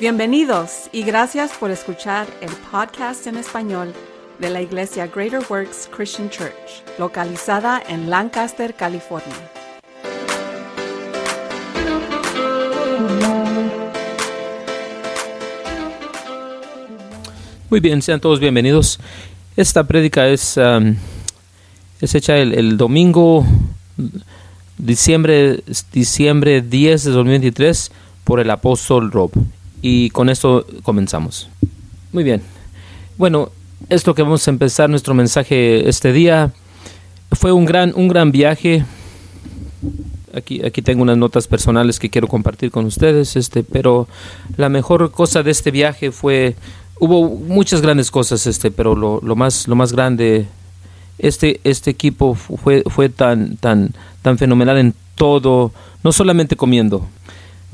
Bienvenidos y gracias por escuchar el podcast en español de la Iglesia Greater Works Christian Church, localizada en Lancaster, California. Muy bien, sean todos bienvenidos. Esta prédica es, um, es hecha el, el domingo, diciembre, diciembre 10 de 2023, por el apóstol Rob. Y con esto comenzamos. Muy bien. Bueno, esto que vamos a empezar nuestro mensaje este día fue un gran, un gran viaje. Aquí, aquí tengo unas notas personales que quiero compartir con ustedes, este, pero la mejor cosa de este viaje fue, hubo muchas grandes cosas, este, pero lo, lo más, lo más grande, este, este equipo fue, fue tan, tan, tan fenomenal en todo, no solamente comiendo,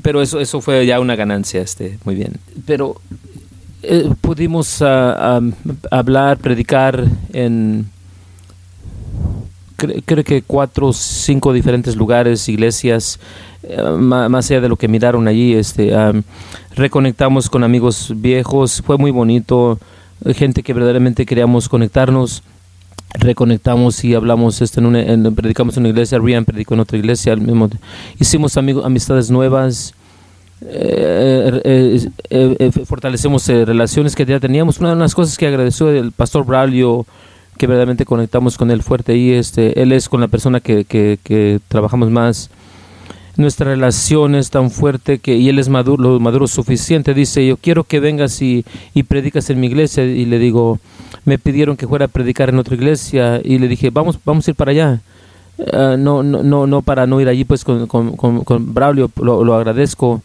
pero eso, eso fue ya una ganancia, este, muy bien. Pero eh, pudimos uh, hablar, predicar en cre creo que cuatro o cinco diferentes lugares, iglesias, uh, más allá de lo que miraron allí, este, reconectamos con amigos viejos, fue muy bonito, gente que verdaderamente queríamos conectarnos reconectamos y hablamos este, en una, en, predicamos en una iglesia, Rian predicó en otra iglesia, al mismo, hicimos amigos, amistades nuevas, eh, eh, eh, fortalecemos relaciones que ya teníamos. Una de las cosas que agradeció el pastor Braulio, que verdaderamente conectamos con él fuerte y este, él es con la persona que, que, trabajamos más. Nuestra relación es tan fuerte que, y él es maduro, maduro suficiente. Dice, yo quiero que vengas y, y predicas en mi iglesia. Y le digo, me pidieron que fuera a predicar en otra iglesia. Y le dije, vamos, vamos a ir para allá. No, no, no, no para no ir allí pues con, con, con, con Braulio, lo, lo agradezco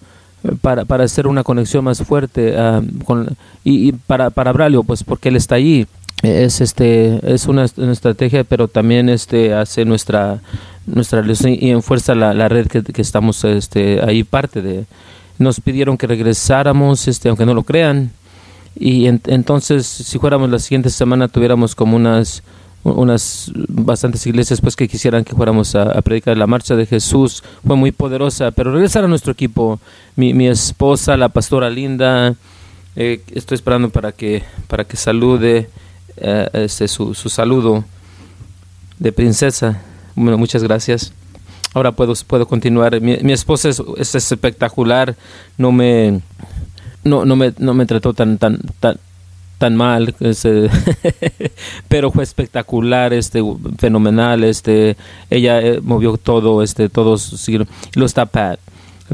para, para hacer una conexión más fuerte uh, con, y, y, para, para Braulio, pues porque él está allí. Es, este, es una, una estrategia, pero también este, hace nuestra, nuestra relación y enfuerza la, la red que, que, estamos este, ahí parte de. Nos pidieron que regresáramos, este, aunque no lo crean, y en, entonces si fuéramos la siguiente semana tuviéramos como unas unas bastantes iglesias pues que quisieran que fuéramos a, predicar la marcha de Jesús. Fue muy poderosa pero regresar a nuestro equipo mi, mi esposa la pastora linda eh, estoy esperando para que para que salude eh, este su, su, saludo de princesa. Bueno muchas gracias. Ahora puedo puedo continuar. Mi, mi esposa es, es, espectacular. No me no no me no me trató tan tan tan tan mal, este, pero fue espectacular, este, fenomenal, este, ella eh, movió todo, este, todos. Lo está Pat.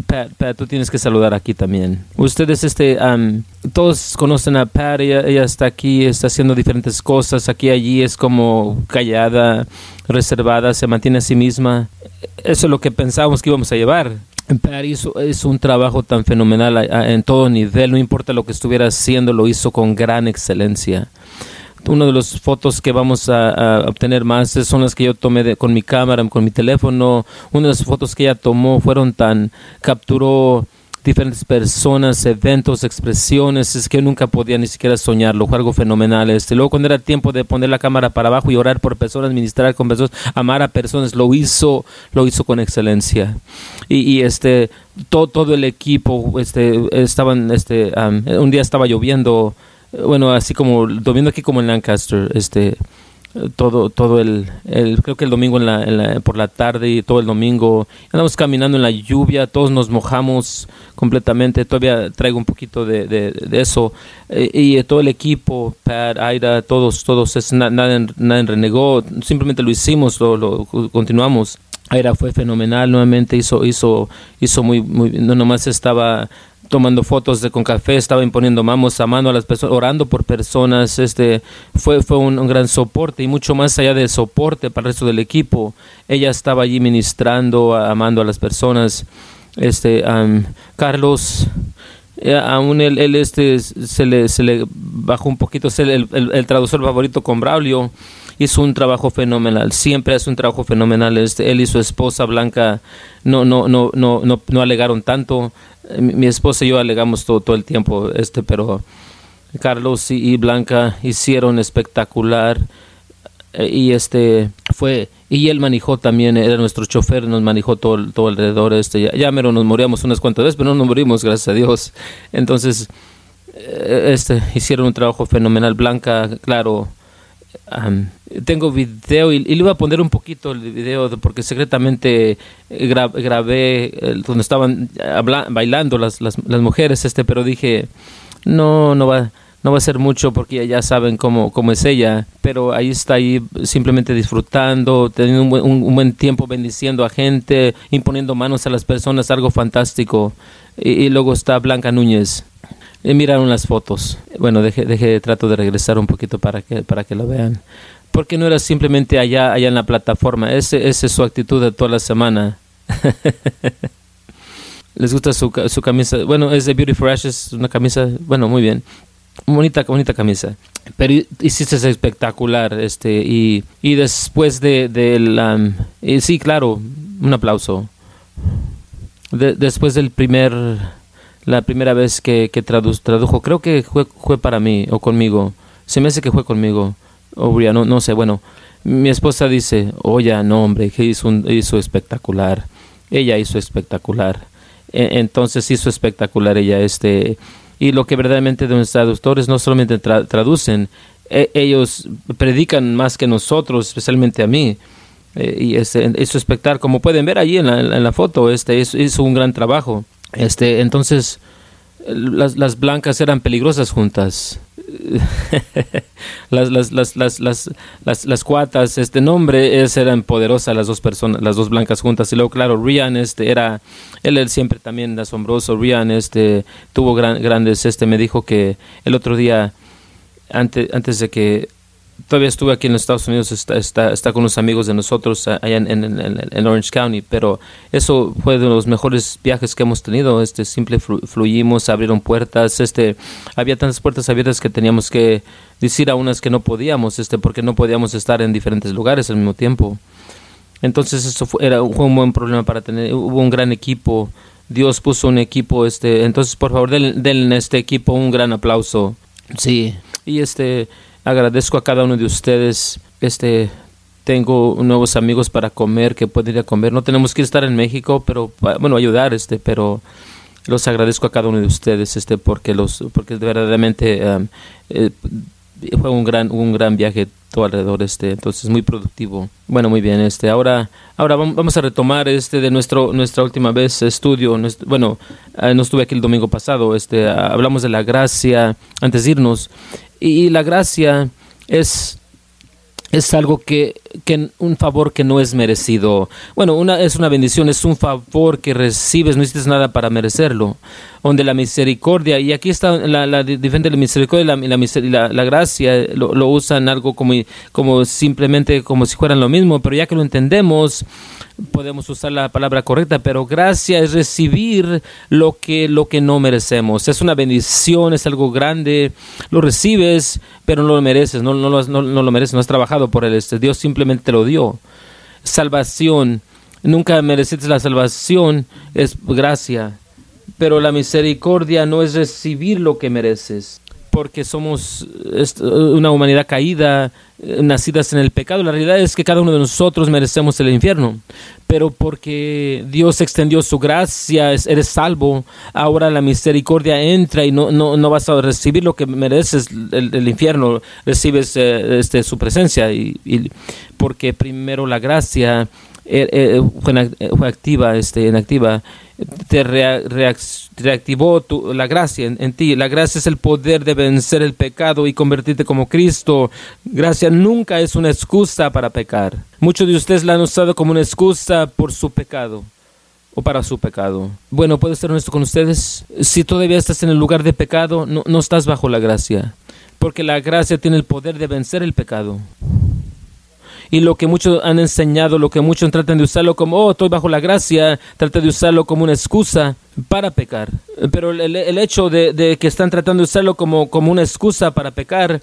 Pat, Pat, tú tienes que saludar aquí también. Ustedes, este, um, todos conocen a Pat, ella, ella está aquí, está haciendo diferentes cosas, aquí allí es como callada, reservada, se mantiene a sí misma. Eso es lo que pensábamos que íbamos a llevar. Pat hizo, un trabajo tan fenomenal en todo nivel, no importa lo que estuviera haciendo, lo hizo con gran excelencia. Una de las fotos que vamos a, a obtener más son las que yo tomé de, con mi cámara, con mi teléfono. Una de las fotos que ella tomó fueron tan, capturó diferentes personas, eventos, expresiones, es que nunca podía ni siquiera soñarlo, fue algo fenomenal. Este, luego cuando era tiempo de poner la cámara para abajo y orar por personas, ministrar con personas, amar a personas, lo hizo, lo hizo con excelencia. Y, y este, todo, todo el equipo, este, estaban, este, un día estaba lloviendo, bueno, así como lloviendo aquí como en Lancaster, este, todo todo el, el, creo que el domingo en la, en la, por la tarde y todo el domingo. Andamos caminando en la lluvia todos nos mojamos completamente. Todavía traigo un poquito de, de, eso. Eh, y todo el equipo Pat Aida todos todos es, na, nadie, nadie renegó. Simplemente lo hicimos lo, lo continuamos. Aira fue fenomenal nuevamente hizo hizo hizo muy muy no nomás estaba tomando fotos de con café, estaba imponiendo mamos, amando a las personas, orando por personas, este fue fue un, gran soporte y mucho más allá de soporte para el resto del equipo, ella estaba allí ministrando, amando a las personas. Este um, Carlos eh, aún él, él, este se le se le bajó un poquito el, el, el traductor favorito con Braulio hizo un trabajo fenomenal, siempre hace un trabajo fenomenal. Este, él y su esposa Blanca no, no, no, no, no, no alegaron tanto. Mi, mi, esposa y yo alegamos todo, todo el tiempo, este, pero Carlos y, Blanca hicieron espectacular y este fue y él manejó también, era nuestro chofer, nos manejó todo, todo alrededor. Este, ya, ya mero nos moríamos unas cuantas veces, pero no nos morimos, gracias a Dios. Entonces, eh, este, hicieron un trabajo fenomenal. Blanca, claro, tengo video y, le iba a poner un poquito el video porque secretamente grabé donde estaban bailando las, las, mujeres, este, pero dije, no, no va no va a ser mucho porque ya saben cómo, cómo es ella, pero ahí está ahí simplemente disfrutando, teniendo un buen, un, buen tiempo bendiciendo a gente, imponiendo manos a las personas, algo fantástico. Y, luego está Blanca Núñez. Y miraron las fotos. Bueno, deje, deje, trato de regresar un poquito para que, para que lo vean. Porque no era simplemente allá, allá en la plataforma. Ese, esa es su actitud toda la semana. les gusta su, su, camisa. Bueno, es de Beautiful Ashes, una camisa, bueno, muy bien bonita, bonita camisa. Pero hiciste espectacular, este, y, y después de, de y sí, claro, un aplauso. después del primer, la primera vez que, que tradujo, creo que fue, fue para mí o conmigo. Se me hace que fue conmigo, o no, no sé, bueno. Mi esposa dice, oye, no hombre, que hizo, hizo espectacular. Ella hizo espectacular. E, entonces hizo espectacular ella, este, y lo que verdaderamente los traductores no solamente traducen, e, ellos predican más que nosotros, especialmente a mí. Eh, y este, eso espectacular, como pueden ver allí en la foto, este hizo un gran trabajo. Este, entonces, las, las blancas eran peligrosas juntas. las, las, las, las, las, las, las, cuatas, este nombre es, eran poderosas las dos personas, las dos blancas juntas. Y luego, claro, Rian este, era, él, siempre también asombroso. Rian este, tuvo gran, grandes, este, me dijo que el otro día, antes, antes de que todavía estuve aquí en los Estados Unidos, está, está, está con unos amigos de nosotros allá en, en, Orange County, pero eso fue de los mejores viajes que hemos tenido. Este, simple fluimos, abrieron puertas, este, había tantas puertas abiertas que teníamos que decir a unas que no podíamos, este, porque no podíamos estar en diferentes lugares al mismo tiempo. Entonces eso fue, era, fue un buen problema para tener, hubo un gran equipo, Dios puso un equipo, este, entonces por favor denle a este equipo un gran aplauso. Sí, y este agradezco a cada uno de ustedes. Este, tengo nuevos amigos para comer que pueden ir a comer. No tenemos que estar en México, pero bueno, ayudar, este, pero los agradezco a cada uno de ustedes, este, porque los, porque verdaderamente eh, fue un gran, un gran viaje todo alrededor, este, entonces muy productivo. Bueno, muy bien, este, ahora, ahora vamos a retomar este de nuestro, nuestra última vez estudio, bueno, eh, no estuve aquí el domingo pasado, este, hablamos de la gracia antes de irnos y la gracia es, es algo que, que, un favor que no es merecido. Bueno, una, es una bendición, es un favor que recibes, no necesitas nada para merecerlo. Donde la misericordia, y aquí está la, la diferente la misericordia y la, la, gracia, lo, lo, usan algo como, como simplemente como si fueran lo mismo, pero ya que lo entendemos, podemos usar la palabra correcta, pero gracia es recibir lo que, lo que no merecemos. Es una bendición, es algo grande, lo recibes, pero no lo mereces, no, no, no, no lo mereces, no has trabajado por él, este, Dios simplemente te lo dio. Salvación, nunca mereciste la salvación, es gracia, pero la misericordia no es recibir lo que mereces porque somos una humanidad caída, eh, nacidas en el pecado. La realidad es que cada uno de nosotros merecemos el infierno, pero porque Dios extendió su gracia, eres salvo, ahora la misericordia entra y no, no, no vas a recibir lo que mereces el, infierno, recibes eh, este, su presencia, y, porque primero la gracia eh, fue, activa, este, inactiva te reactivó la gracia en, ti. La gracia es el poder de vencer el pecado y convertirte como Cristo. Gracia nunca es una excusa para pecar. Muchos de ustedes la han usado como una excusa por su pecado o para su pecado. Bueno, puedo ser honesto con ustedes. Si todavía estás en el lugar de pecado, no, no estás bajo la gracia. Porque la gracia tiene el poder de vencer el pecado y lo que muchos han enseñado, lo que muchos tratan de usarlo como, oh, estoy bajo la gracia, tratan de usarlo como una excusa para pecar. Pero el, hecho de, que están tratando de usarlo como, como una excusa para pecar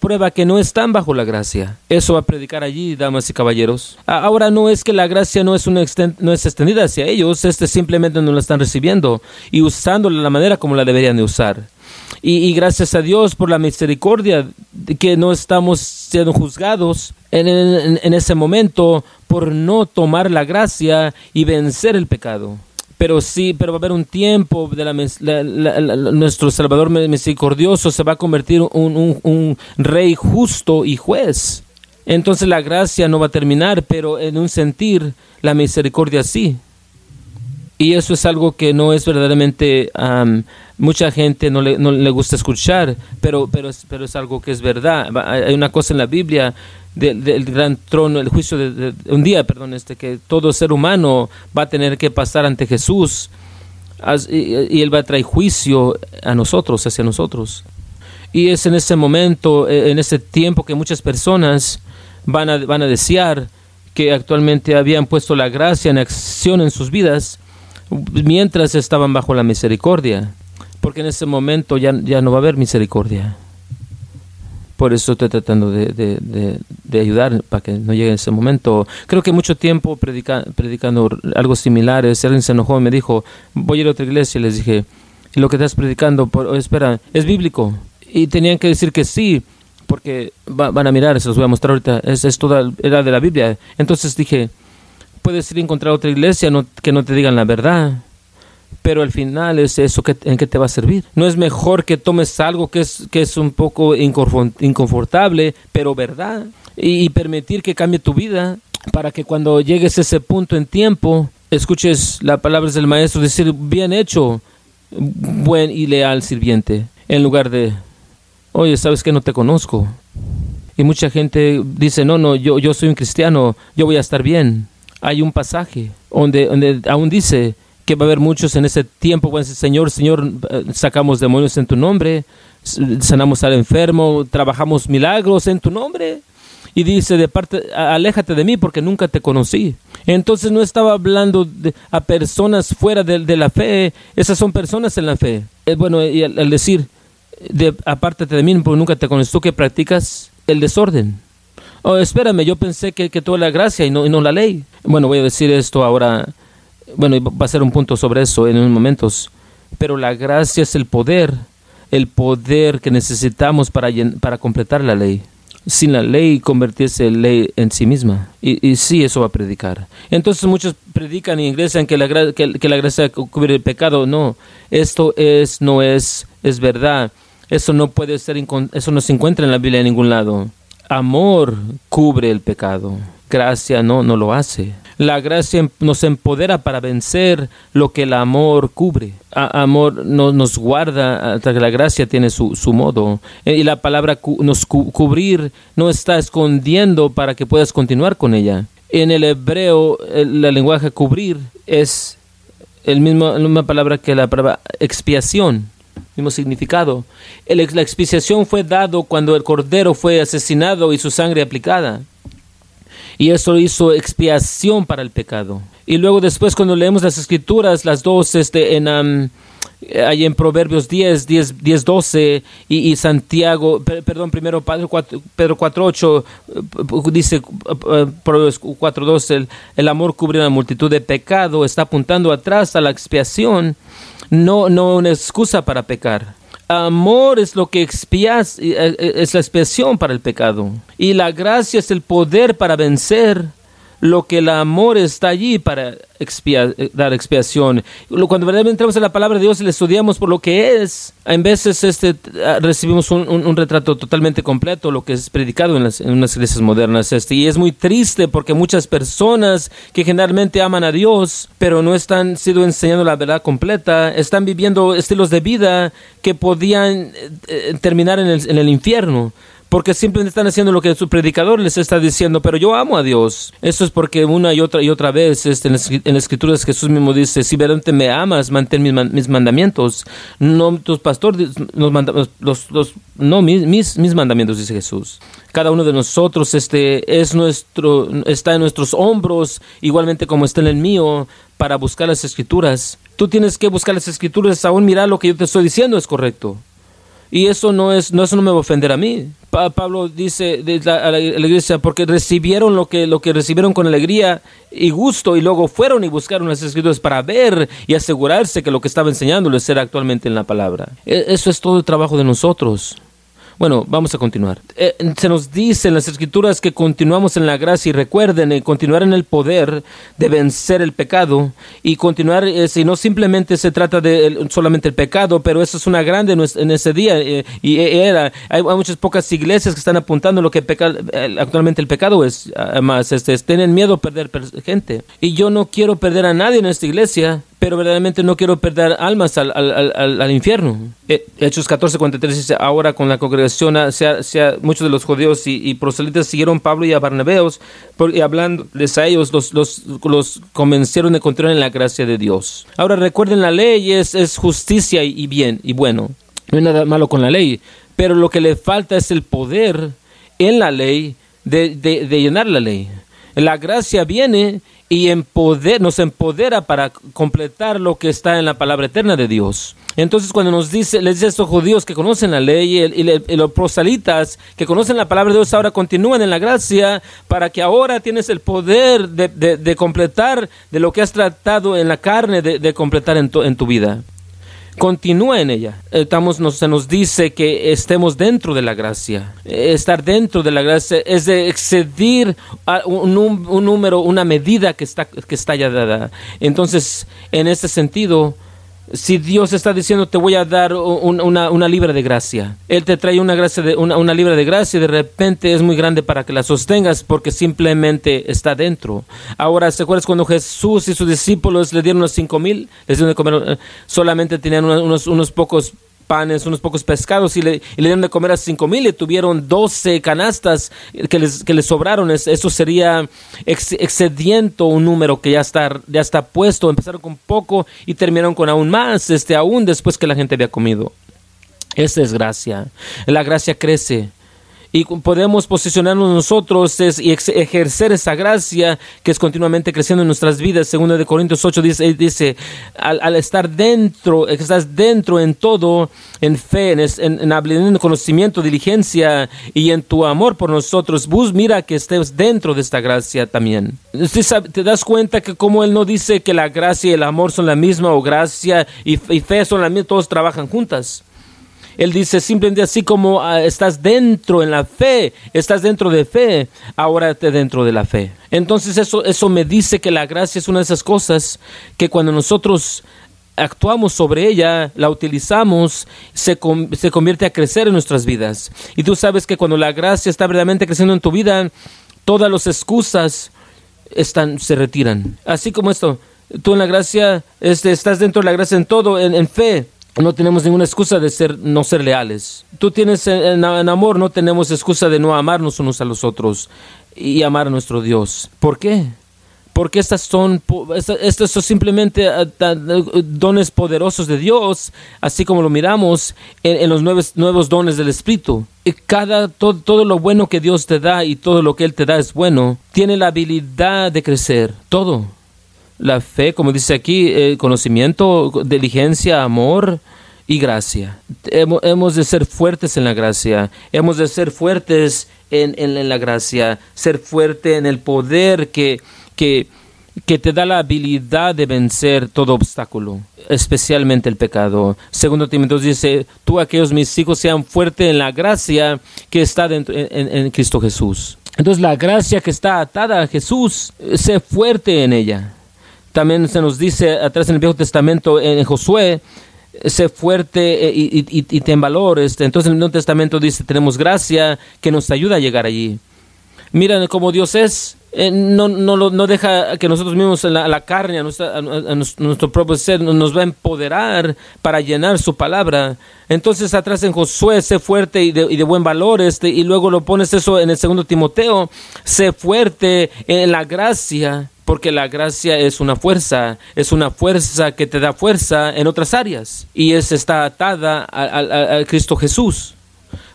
prueba, que no están bajo la gracia. Eso va a predicar allí, damas y caballeros. Ahora no es que la gracia no es, una no es extendida hacia ellos, este simplemente no la están recibiendo y usándola de la manera como la deberían de usar. Y, gracias a Dios por la misericordia de que no estamos siendo juzgados en, ese momento por no tomar la gracia y vencer el pecado pero sí, pero va a haber un tiempo de la, nuestro Salvador misericordioso se va a convertir en un, un, rey justo y juez. Entonces la gracia no va a terminar, pero en un sentir la misericordia sí. Y eso es algo que no es verdaderamente, mucha gente no le, no le gusta escuchar, pero, pero, es, pero es algo que es verdad. Hay una cosa en la Biblia del, gran trono, el juicio de, un día, perdón, este, que todo ser humano va a tener que pasar ante Jesús y, Él va a traer juicio a nosotros, hacia nosotros. Y es en ese momento, e, en ese tiempo que muchas personas van a, van a desear que actualmente habían puesto la gracia en acción en sus vidas mientras estaban bajo la misericordia, porque en ese momento ya, ya no va a haber misericordia. Por eso estoy tratando de, ayudar para que no llegue ese momento. Creo que mucho tiempo predicando algo similar. Alguien se enojó y me dijo, voy a ir a otra iglesia. Y les dije, lo que estás predicando, por, espera, ¿es bíblico? Y tenían que decir que sí, porque van a mirar, se los voy a mostrar ahorita. Es, es toda, era de la Biblia. Entonces dije, puedes ir a encontrar otra iglesia que no te digan la verdad. Pero al final es eso que, en qué te va a servir. No es mejor que tomes algo que es, que es un poco inconfortable, pero verdad, y, permitir que cambie tu vida para que cuando llegues a ese punto en tiempo, escuches las palabras del maestro decir, bien hecho, buen y leal sirviente, en lugar de, oye, sabes que no te conozco. Y mucha gente dice, no, no, yo, yo soy un cristiano, yo voy a estar bien hay un pasaje donde, aún dice que va a haber muchos en ese tiempo, decir, Señor, Señor, eh, sacamos demonios en tu nombre, sanamos al enfermo, trabajamos milagros en tu nombre. Y dice, de parte, aléjate de mí porque nunca te conocí. Entonces no estaba hablando a personas fuera de, la fe, esas son personas en la fe. Bueno, y al, decir, de, apártate de mí porque nunca te conocí, tú que practicas el desorden. Oh, espérame, yo pensé que, que toda la gracia y no, y no la ley. Bueno, voy a decir esto ahora, bueno, va a ser un punto sobre eso en unos momentos, pero la gracia es el poder, el poder que necesitamos para, para completar la ley. Sin la ley convertirse en ley en sí misma. Y, y sí, eso va a predicar. Entonces muchos predican y ingresan que la, que la gracia cubre el pecado. No, esto es, no es, es verdad. Eso no puede ser, eso no se encuentra en la Biblia en ningún lado. Amor cubre el pecado. Gracia no, no lo hace. La gracia nos empodera para vencer lo que el amor cubre. amor no, nos guarda hasta que la gracia tiene su, su modo. E, y la palabra nos cubrir no está escondiendo para que puedas continuar con ella. En el hebreo, el, lenguaje cubrir es el mismo, la misma palabra que la palabra expiación mismo significado. la expiación fue dado cuando el cordero fue asesinado y su sangre aplicada. Y eso hizo expiación para el pecado. Y luego después cuando leemos las escrituras, las dos este, en, hay en Proverbios 10, 10, 10 12 y, Santiago, perdón, primero Pedro 4, Pedro 4 8 dice Proverbios 4 12, el, el amor cubre una multitud de pecado, está apuntando atrás a la expiación no, no una excusa para pecar. Amor es lo que eh, eh, es la expiación para el pecado. Y la gracia es el poder para vencer lo que el amor está allí para eh, dar expiación. Cuando verdaderamente entramos en la palabra de Dios y la estudiamos por lo que es, en veces este, ah, recibimos un, retrato totalmente completo, lo que es predicado en, las, en unas iglesias modernas. Este, y es muy triste porque muchas personas que generalmente aman a Dios, pero no están siendo enseñando la verdad completa, están viviendo estilos de vida que podían eh, terminar en el, en el infierno porque simplemente están haciendo lo que su predicador les está diciendo, pero yo amo a Dios. Eso es porque una y otra y otra vez este, en, las escrituras Jesús mismo dice, si verdaderamente me amas, mantén mis, mandamientos. No tus pastores, los, los, no mis, mis, mandamientos, dice Jesús. Cada uno de nosotros este, es nuestro, está en nuestros hombros, igualmente como está en el mío, para buscar las escrituras. Tú tienes que buscar las escrituras, aún mirar lo que yo te estoy diciendo es correcto. Y eso no es, no, eso no me va a ofender a mí. Pablo dice a la, iglesia, porque recibieron lo que, lo que recibieron con alegría y gusto, y luego fueron y buscaron las escrituras para ver y asegurarse que lo que estaba enseñándoles era actualmente en la palabra. E, eso es todo el trabajo de nosotros. Bueno, vamos a continuar. Eh, se nos dice en las escrituras que continuamos en la gracia y recuerden, eh, continuar en el poder de vencer el pecado y continuar, eh, si no simplemente se trata de solamente el pecado, pero eso es una grande en ese día y era, hay, muchas pocas iglesias que están apuntando lo que actualmente el pecado es, además, este, tienen miedo a perder gente. Y yo no quiero perder a nadie en esta iglesia, pero verdaderamente no quiero perder almas al, al, al, infierno. Eh, Hechos 14:43 dice, ahora con la congregación, sea, sea, muchos de los judíos y, proselitas siguieron Pablo y a Barnabeos, y hablándoles a ellos, los, los, los, convencieron de continuar en la gracia de Dios. Ahora recuerden, la ley es, es justicia y bien, y bueno, no hay nada malo con la ley, pero lo que le falta es el poder en la ley de, de, de llenar la ley. La gracia viene y nos empodera para completar lo que está en la palabra eterna de Dios. Entonces cuando nos dice, les dice a estos judíos que conocen la ley y, los prosalitas que conocen la palabra de Dios ahora continúan en la gracia para que ahora tienes el poder de, completar de lo que has tratado en la carne de, completar en tu vida continúa en ella. Estamos, nos, se nos dice que estemos dentro de la gracia. Estar dentro de la gracia es de excedir un, un, número, una medida que está, que está ya dada. Entonces, en ese sentido, si Dios está diciendo te voy a dar una, libra de gracia, Él te trae una, gracia de, una, libra de gracia y de repente es muy grande para que la sostengas porque simplemente está dentro. Ahora, ¿se acuerdas cuando Jesús y sus discípulos le dieron los cinco mil? Les dieron de comer, eh, solamente tenían unos pocos panes, unos pocos pescados y le, dieron de comer a cinco mil y tuvieron doce canastas que les, que les sobraron. eso sería excediendo un número que ya está, ya está puesto. Empezaron con poco y terminaron con aún más, este, aún después que la gente había comido. Esa es gracia. La gracia crece y podemos posicionarnos nosotros y ejercer esa gracia que es continuamente creciendo en nuestras vidas. Segundo de Corintios 8 dice, dice al, estar dentro, estás dentro en todo, en fe, en, en, en conocimiento, diligencia y en tu amor por nosotros, bus, mira que estés dentro de esta gracia también. ¿Te das cuenta que como Él no dice que la gracia y el amor son la misma o gracia y fe son la misma, todos trabajan juntas? Él dice simplemente así como ah, estás dentro en la fe, estás dentro de fe, ahora te dentro de la fe. Entonces eso, eso me dice que la gracia es una de esas cosas que cuando nosotros actuamos sobre ella, la utilizamos, se, se convierte a crecer en nuestras vidas. Y tú sabes que cuando la gracia está verdaderamente creciendo en tu vida, todas las excusas están, se retiran. Así como esto, tú en la gracia, este, estás dentro de la gracia en todo, en fe no tenemos ninguna excusa de ser, no ser leales. Tú tienes en, amor, no tenemos excusa de no amarnos unos a los otros y amar a nuestro Dios. ¿Por qué? Porque estas son, estos son simplemente ah, dones poderosos de Dios, así como lo miramos en, los nuevos, nuevos, dones del Espíritu. Cada, todo, todo lo bueno que Dios te da y todo lo que Él te da es bueno, tiene la habilidad de crecer. Todo la fe, como dice aquí, eh, conocimiento, diligencia, amor y gracia. Hemos, de ser fuertes en la gracia, hemos de ser fuertes en, en, la gracia, ser fuerte en el poder que, que, que te da la habilidad de vencer todo obstáculo, especialmente el pecado. Segundo Timoteo dice, tú aquellos mis hijos sean fuertes en la gracia que está dentro, en, en Cristo Jesús. Entonces la gracia que está atada a Jesús, sé fuerte en ella. También se nos dice atrás en el Viejo Testamento, en Josué, sé fuerte eh, y, y, ten valor. Este. Entonces en el Nuevo Testamento dice, tenemos gracia que nos ayuda a llegar allí. Miren cómo Dios es. Eh, no, no, no deja que nosotros mismos, la, la carne, a, nuestro propio ser, nos va a empoderar para llenar su palabra. Entonces, atrás en Josué, sé fuerte y de, y de, buen valor, este, y luego lo pones eso en el segundo Timoteo, sé fuerte en la gracia porque la gracia es una fuerza, es una fuerza que te da fuerza en otras áreas y es está atada a, Cristo Jesús.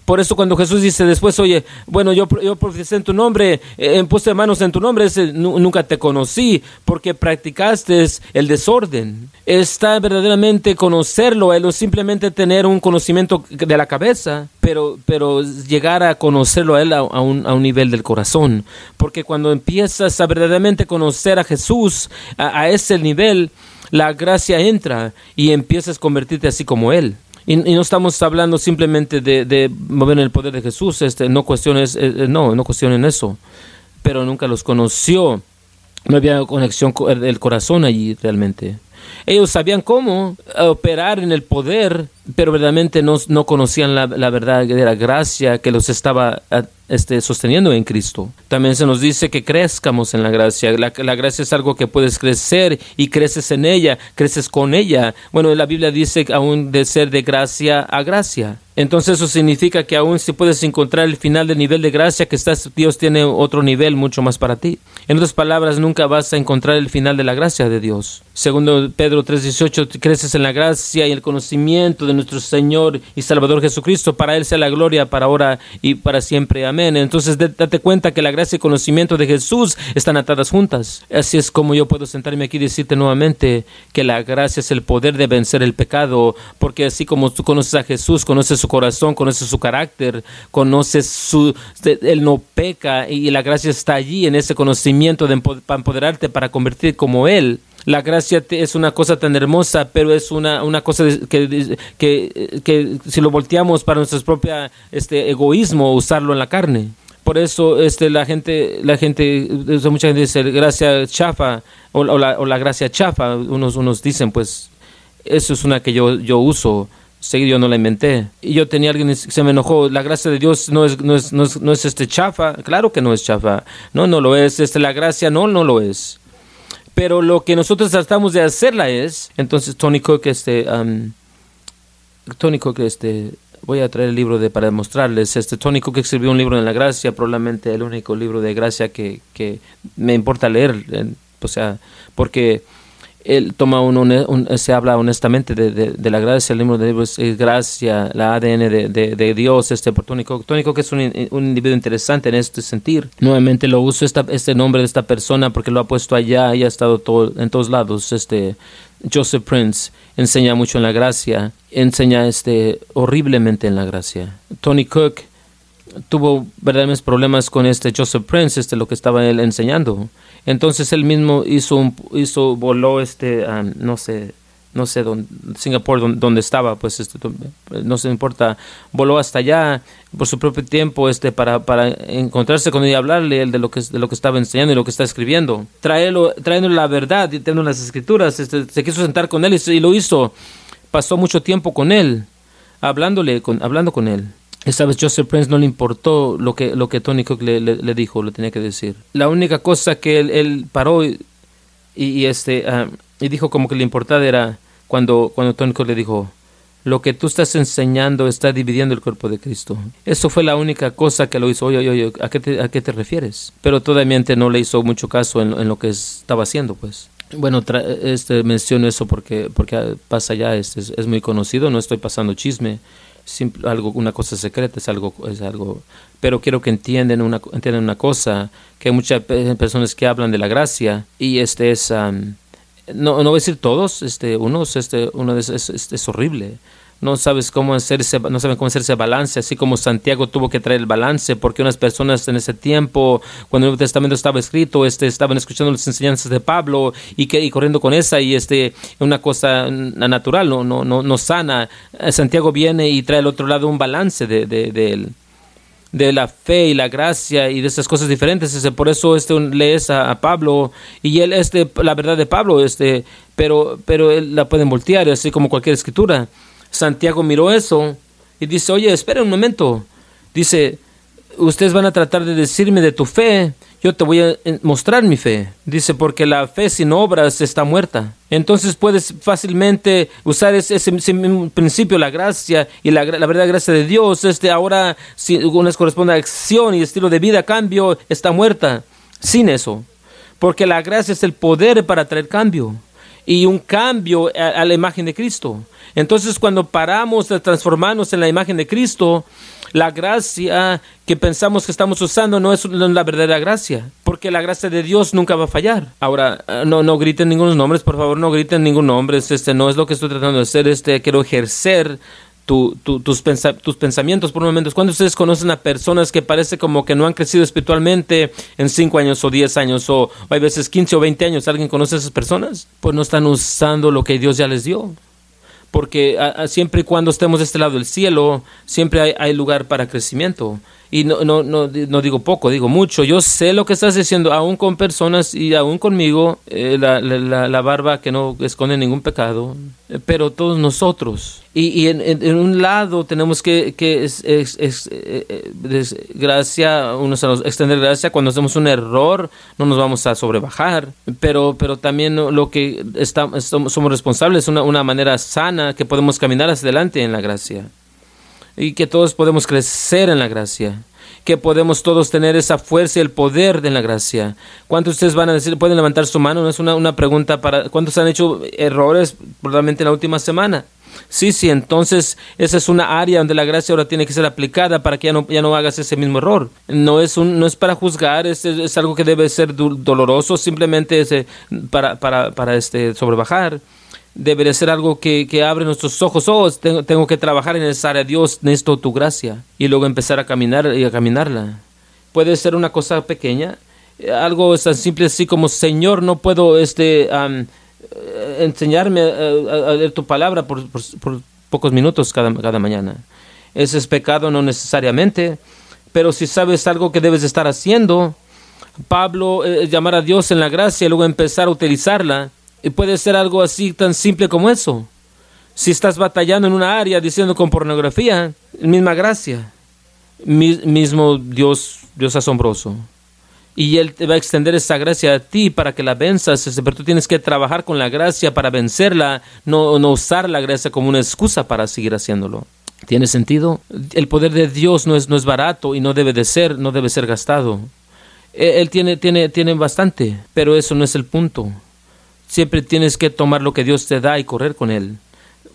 Por eso cuando Jesús dice después, oye, bueno, yo, yo en tu nombre, eh, puse manos en tu nombre, nunca te conocí, porque practicaste el desorden. Está verdaderamente conocerlo, él no simplemente tener un conocimiento de la cabeza, pero, pero llegar a conocerlo a él a, un, a un, nivel del corazón. Porque cuando empiezas a verdaderamente conocer a Jesús a ese nivel, la gracia entra y empiezas a convertirte así como Él. Y, no estamos hablando simplemente de, de, mover el poder de Jesús, este, no cuestiones, eh, eh, no, no cuestionen eso, pero nunca los conoció, no había conexión del corazón allí realmente. Ellos sabían cómo operar en el poder, pero verdaderamente no, no conocían la, la verdad de la gracia que los estaba este, sosteniendo en Cristo. También se nos dice que crezcamos en la gracia. La, la, gracia es algo que puedes crecer y creces en ella, creces con ella. Bueno, la Biblia dice aún de ser de gracia a gracia. Entonces eso significa que aún si puedes encontrar el final del nivel de gracia que estás, Dios tiene otro nivel mucho más para ti. En otras palabras, nunca vas a encontrar el final de la gracia de Dios. Segundo Pedro 3:18, creces en la gracia y el conocimiento de nuestro Señor y Salvador Jesucristo. Para Él sea la gloria para ahora y para siempre. Amén. Entonces date cuenta que la gracia y conocimiento de Jesús están atadas juntas. Así es como yo puedo sentarme aquí y decirte nuevamente que la gracia es el poder de vencer el pecado, porque así como tú conoces a Jesús, conoces su corazón, conoces su carácter, conoces su... Él no peca y la gracia está allí en ese conocimiento de empoderarte para convertir como Él la gracia es una cosa tan hermosa, pero es una, una cosa que, que, que, si lo volteamos para nuestro propio este, egoísmo, usarlo en la carne. Por eso este, la gente, la gente, mucha gente dice gracia chafa o, la, o la gracia chafa, unos, unos dicen, pues eso es una que yo, yo uso seguido yo no la inventé. Y yo tenía alguien que se me enojó. La gracia de Dios no es, no es, no es, no es este chafa. Claro que no es chafa. No, no lo es. Este, la gracia no, no lo es pero lo que nosotros tratamos de hacerla es, entonces Tony Cook, este, Tony Cook, este, voy a traer el libro de para demostrarles, este, Tony Cook escribió un libro en la gracia, probablemente el único libro de gracia que, que me importa leer, o sea, porque él toma un, se habla honestamente de, de, la gracia, el libro de libros es gracia, la ADN de, de, Dios, este. Tónico que es un, un, individuo interesante en este sentir. Nuevamente lo uso esta, este nombre de esta persona porque lo ha puesto allá y ha estado todo, en todos lados. Este Joseph Prince enseña mucho en la gracia, enseña este horriblemente en la gracia. Tony Cook tuvo verdaderos problemas con este Joseph Prince, este lo que estaba él enseñando. Entonces él mismo hizo, un, hizo voló este, no sé, no sé dónde, Singapur donde, estaba, pues este, no se importa, voló hasta allá por su propio tiempo este para, para encontrarse con él y hablarle de lo que de lo que estaba enseñando y lo que está escribiendo, traerlo, trayendo la verdad y teniendo las escrituras, este, se quiso sentar con él y, y lo hizo, pasó mucho tiempo con él, hablándole, con, hablando con él. Esta vez Joseph Prince no le importó lo que, lo que Tony Cook le, le, dijo, le tenía que decir. La única cosa que él, él paró y, y este, uh, y dijo como que le importaba era cuando, cuando Tony Cook le dijo, lo que tú estás enseñando está dividiendo el cuerpo de Cristo. Eso fue la única cosa que lo hizo. Oye, oye, oye ¿a qué te, a qué te refieres? Pero todavía no le hizo mucho caso en, en lo que estaba haciendo, pues. Bueno, este, menciono eso porque, porque pasa ya, este, es, es muy conocido, no estoy pasando chisme algo, una cosa secreta, es algo, es algo, pero quiero que entiendan una, entiendan una cosa, que hay muchas personas que hablan de la gracia y este es, no, no voy a decir todos, este, unos, este, uno es, es, es horrible, no sabes cómo hacer ese, no saben cómo hacer ese balance, así como Santiago tuvo que traer el balance, porque unas personas en ese tiempo, cuando el Nuevo Testamento estaba escrito, este, estaban escuchando las enseñanzas de Pablo y, que, y corriendo con esa, y este, una cosa natural, no, no, no, no sana. Santiago viene y trae al otro lado un balance de, de, de, la fe y la gracia y de esas cosas diferentes. Este, por eso este, lees a, a, Pablo y él, este, la verdad de Pablo, este, pero, pero él la pueden voltear, así como cualquier escritura. Santiago miró eso y dice, oye, espera un momento. Dice, ustedes van a tratar de decirme de tu fe, yo te voy a mostrar mi fe. Dice, porque la fe sin obras está muerta. Entonces puedes fácilmente usar ese, ese, principio, la gracia y la, la, verdad gracia de Dios. Este ahora, si uno corresponde a acción y estilo de vida, cambio, está muerta. Sin eso. Porque la gracia es el poder para traer cambio. Y un cambio a la imagen de Cristo. Entonces cuando paramos de transformarnos en la imagen de Cristo, La gracia que pensamos que estamos usando no es la verdadera gracia, porque la gracia de Dios nunca va a fallar. Ahora, eh, no, no griten ningunos nombres, por favor, no griten ningún nombre. Este no es lo que estoy tratando de hacer. Este quiero ejercer tus, tus pensamientos por momentos. Cuando ustedes conocen a personas que parece como que no han crecido espiritualmente en 5 años o 10 años o, hay veces 15 o 20 años, ¿alguien conoce a esas personas? Pues no están usando lo que Dios ya les dio. Porque siempre y cuando estemos de este lado del cielo, siempre hay, hay lugar para crecimiento y no, no, no, no, digo poco, digo mucho. Yo sé lo que estás diciendo, aún con personas y aún conmigo, eh, la, la, barba que no esconde ningún pecado, eh, pero todos nosotros. Y, y en, un lado tenemos que, que es, es, es, eh, gracia, unos a extender gracia cuando hacemos un error, no nos vamos a sobrebajar, pero, pero también lo que estamos, somos responsables, una, una manera sana que podemos caminar hacia adelante en la gracia y que todos podemos crecer en la gracia, que podemos todos tener esa fuerza y el poder de la gracia. ¿Cuántos de ustedes van a decir, pueden levantar su mano? No es una, una pregunta para, ¿cuántos han hecho errores probablemente en la última semana? Sí, sí, entonces esa es una área donde la gracia ahora tiene que ser aplicada para que ya no, ya no hagas ese mismo error. No es, un, no es para juzgar, es, es algo que debe ser doloroso, simplemente es, eh, para, para, para este, sobrebajar debería ser algo que, que abre nuestros ojos. Oh, tengo, tengo, que trabajar en esa área. Dios, necesito tu gracia. Y luego empezar a caminar y a caminarla. Puede ser una cosa pequeña, algo tan simple así como, Señor, no puedo este, eh, enseñarme a, leer tu palabra por, pocos minutos cada, cada, mañana. Ese es pecado, no necesariamente, pero si sabes algo que debes estar haciendo, Pablo, eh, llamar a Dios en la gracia y luego empezar a utilizarla, y puede ser algo así tan simple como eso. Si estás batallando en una área diciendo con pornografía, misma gracia, mismo Dios, Dios asombroso. Y Él te va a extender esa gracia a ti para que la venzas, este, pero tú tienes que trabajar con la gracia para vencerla, no, no usar la gracia como una excusa para seguir haciéndolo. ¿Tiene sentido? El poder de Dios no es, no es barato y no debe de ser, no debe ser gastado. Él tiene, tiene, tiene bastante, pero eso no es el punto. Siempre tienes que tomar lo que Dios te da y correr con él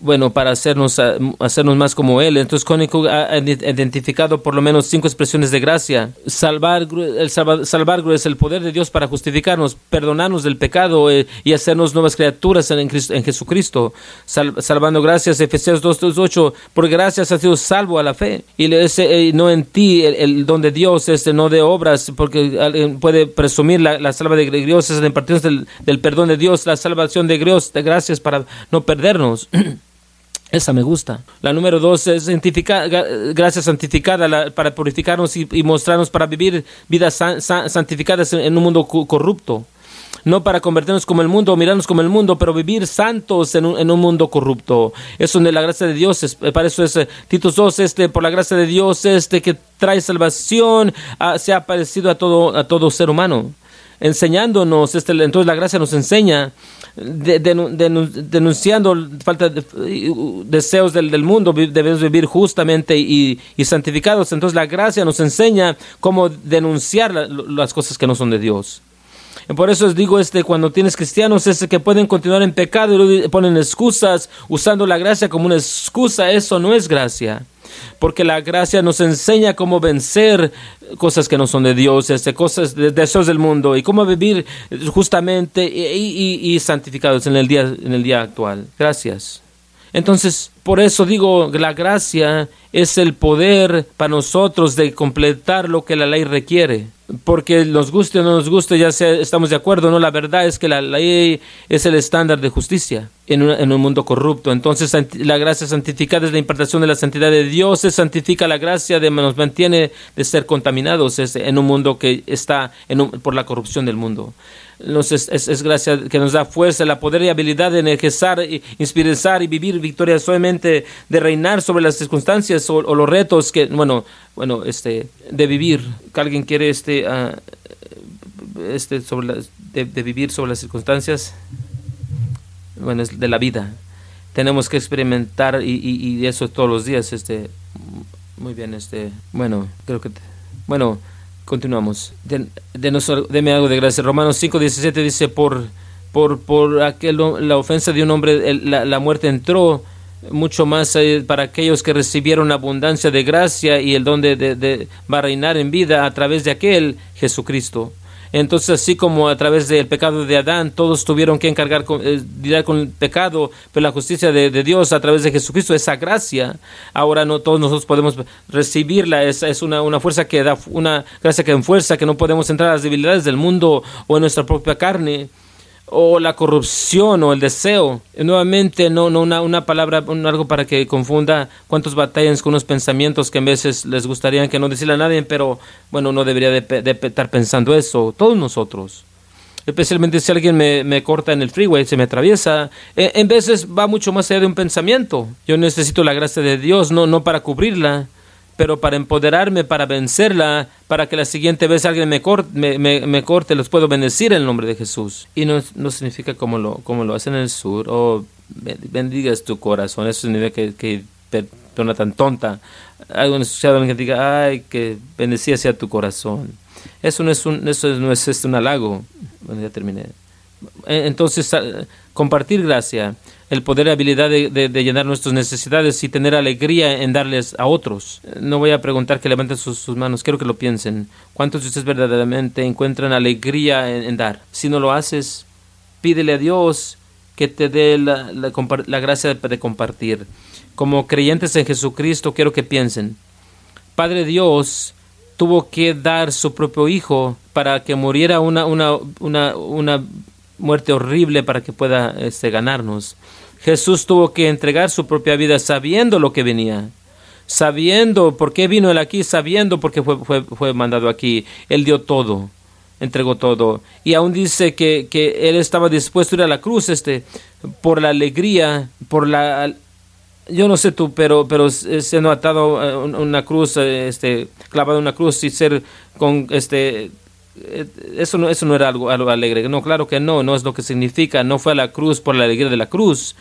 bueno, para hacernos, ah, hacernos más como Él. Entonces, Cónico ha identificado por lo menos cinco expresiones de gracia. Salvar, el salvar, es el poder de Dios para justificarnos, perdonarnos del pecado eh, y hacernos nuevas criaturas en, en Jesucristo. salvando gracias, Efesios 2.8, por gracias ha sido salvo a la fe. Y ese, eh, no en ti, el, don de Dios, este, no de obras, porque alguien puede presumir la, la salva de Dios, es impartición del, del perdón de Dios, la salvación de Dios, de gracias para no perdernos. Esa me gusta. La número dos es gracia santificada para purificarnos y, mostrarnos para vivir vidas santificadas en, un mundo corrupto. No para convertirnos como el mundo mirarnos como el mundo, pero vivir santos en un, mundo corrupto. Eso de la gracia de Dios, es, para eso es eh, Titus 2, este, por la gracia de Dios, este que trae salvación, se ha parecido a todo, a todo ser humano enseñándonos, este, entonces la gracia nos enseña, denunciando falta de, deseos del, mundo, debemos vivir justamente y, santificados. Entonces la gracia nos enseña cómo denunciar las cosas que no son de Dios. Por eso os digo, este, cuando tienes cristianos este, que pueden continuar en pecado y ponen excusas, usando la gracia como una excusa, eso no es gracia porque la gracia nos enseña cómo vencer cosas que no son de Dios, este, cosas de deseos del mundo y cómo vivir justamente y, santificados en el día en el día actual. Gracias. Entonces, por eso digo, la gracia es el poder para nosotros de completar lo que la ley requiere. Porque nos guste o no nos guste, ya sea, estamos de acuerdo, no, la verdad es que la ley es el estándar de justicia en, en un mundo corrupto. Entonces, la gracia santificada es la impartación de la santidad de Dios, se santifica la gracia, de, nos mantiene de ser contaminados en un mundo que está en por la corrupción del mundo es, es, gracia que nos da fuerza, la poder y habilidad de energizar, inspirar y vivir victoriosamente, de reinar sobre las circunstancias o, los retos que, bueno, bueno, este, de vivir. Alguien quiere este, uh, este sobre de, vivir sobre las circunstancias, bueno, es de la vida. Tenemos que experimentar y, y, y eso todos los días, este, muy bien, este, bueno, creo que, bueno, Continuamos. De, de deme algo de gracia. Romanos 5, 17 dice, por, por, por aquel, la ofensa de un hombre, la, la, muerte entró, mucho más eh, para aquellos que recibieron abundancia de gracia y el don de, de, va a reinar en vida a través de aquel Jesucristo. Entonces, así como a través del pecado de Adán, todos tuvieron que encargar con, eh, con el pecado, pero la justicia de, Dios a través de Jesucristo, esa gracia, ahora no todos nosotros podemos recibirla, es, es una, una fuerza que da, una gracia que en fuerza, que no podemos entrar a las debilidades del mundo o en nuestra propia carne o la corrupción o el deseo. Nuevamente, no, no una, una palabra, algo para que confunda cuántos batallan con unos pensamientos que a veces les gustaría que no decirle a nadie, pero bueno, no debería de, estar pensando eso, todos nosotros. Especialmente si alguien me, me corta en el freeway, se me atraviesa, en, en veces va mucho más allá de un pensamiento. Yo necesito la gracia de Dios, no, no para cubrirla, pero para empoderarme, para vencerla, para que la siguiente vez alguien me corte, me, corte los puedo bendecir en el nombre de Jesús. Y no, no significa como lo, como lo hacen en el sur, o oh, bendigas tu corazón, eso significa que, que persona tan tonta. Algo escuchado alguien que diga, ay, que bendecía sea tu corazón. Eso no es un, eso no es, es un halago. Bueno, ya terminé. Entonces, compartir gracia el poder y habilidad de, llenar nuestras necesidades y tener alegría en darles a otros. No voy a preguntar que levanten sus, manos, quiero que lo piensen. ¿Cuántos de ustedes verdaderamente encuentran alegría en, dar? Si no lo haces, pídele a Dios que te dé la, la, gracia de, compartir. Como creyentes en Jesucristo, quiero que piensen. Padre Dios tuvo que dar su propio Hijo para que muriera una, una, una, una muerte horrible para que pueda este, ganarnos. Jesús tuvo que entregar su propia vida sabiendo lo que venía, sabiendo por qué vino él aquí, sabiendo por qué fue, fue, fue mandado aquí. Él dio todo, entregó todo. Y aún dice que, que, él estaba dispuesto a ir a la cruz este, por la alegría, por la... Yo no sé tú, pero, pero siendo atado a una cruz, este, clavado una cruz y ser con este eh, eso no, eso no era algo, algo alegre. No, claro que no, no es lo que significa. No fue a la cruz por la alegría de la cruz.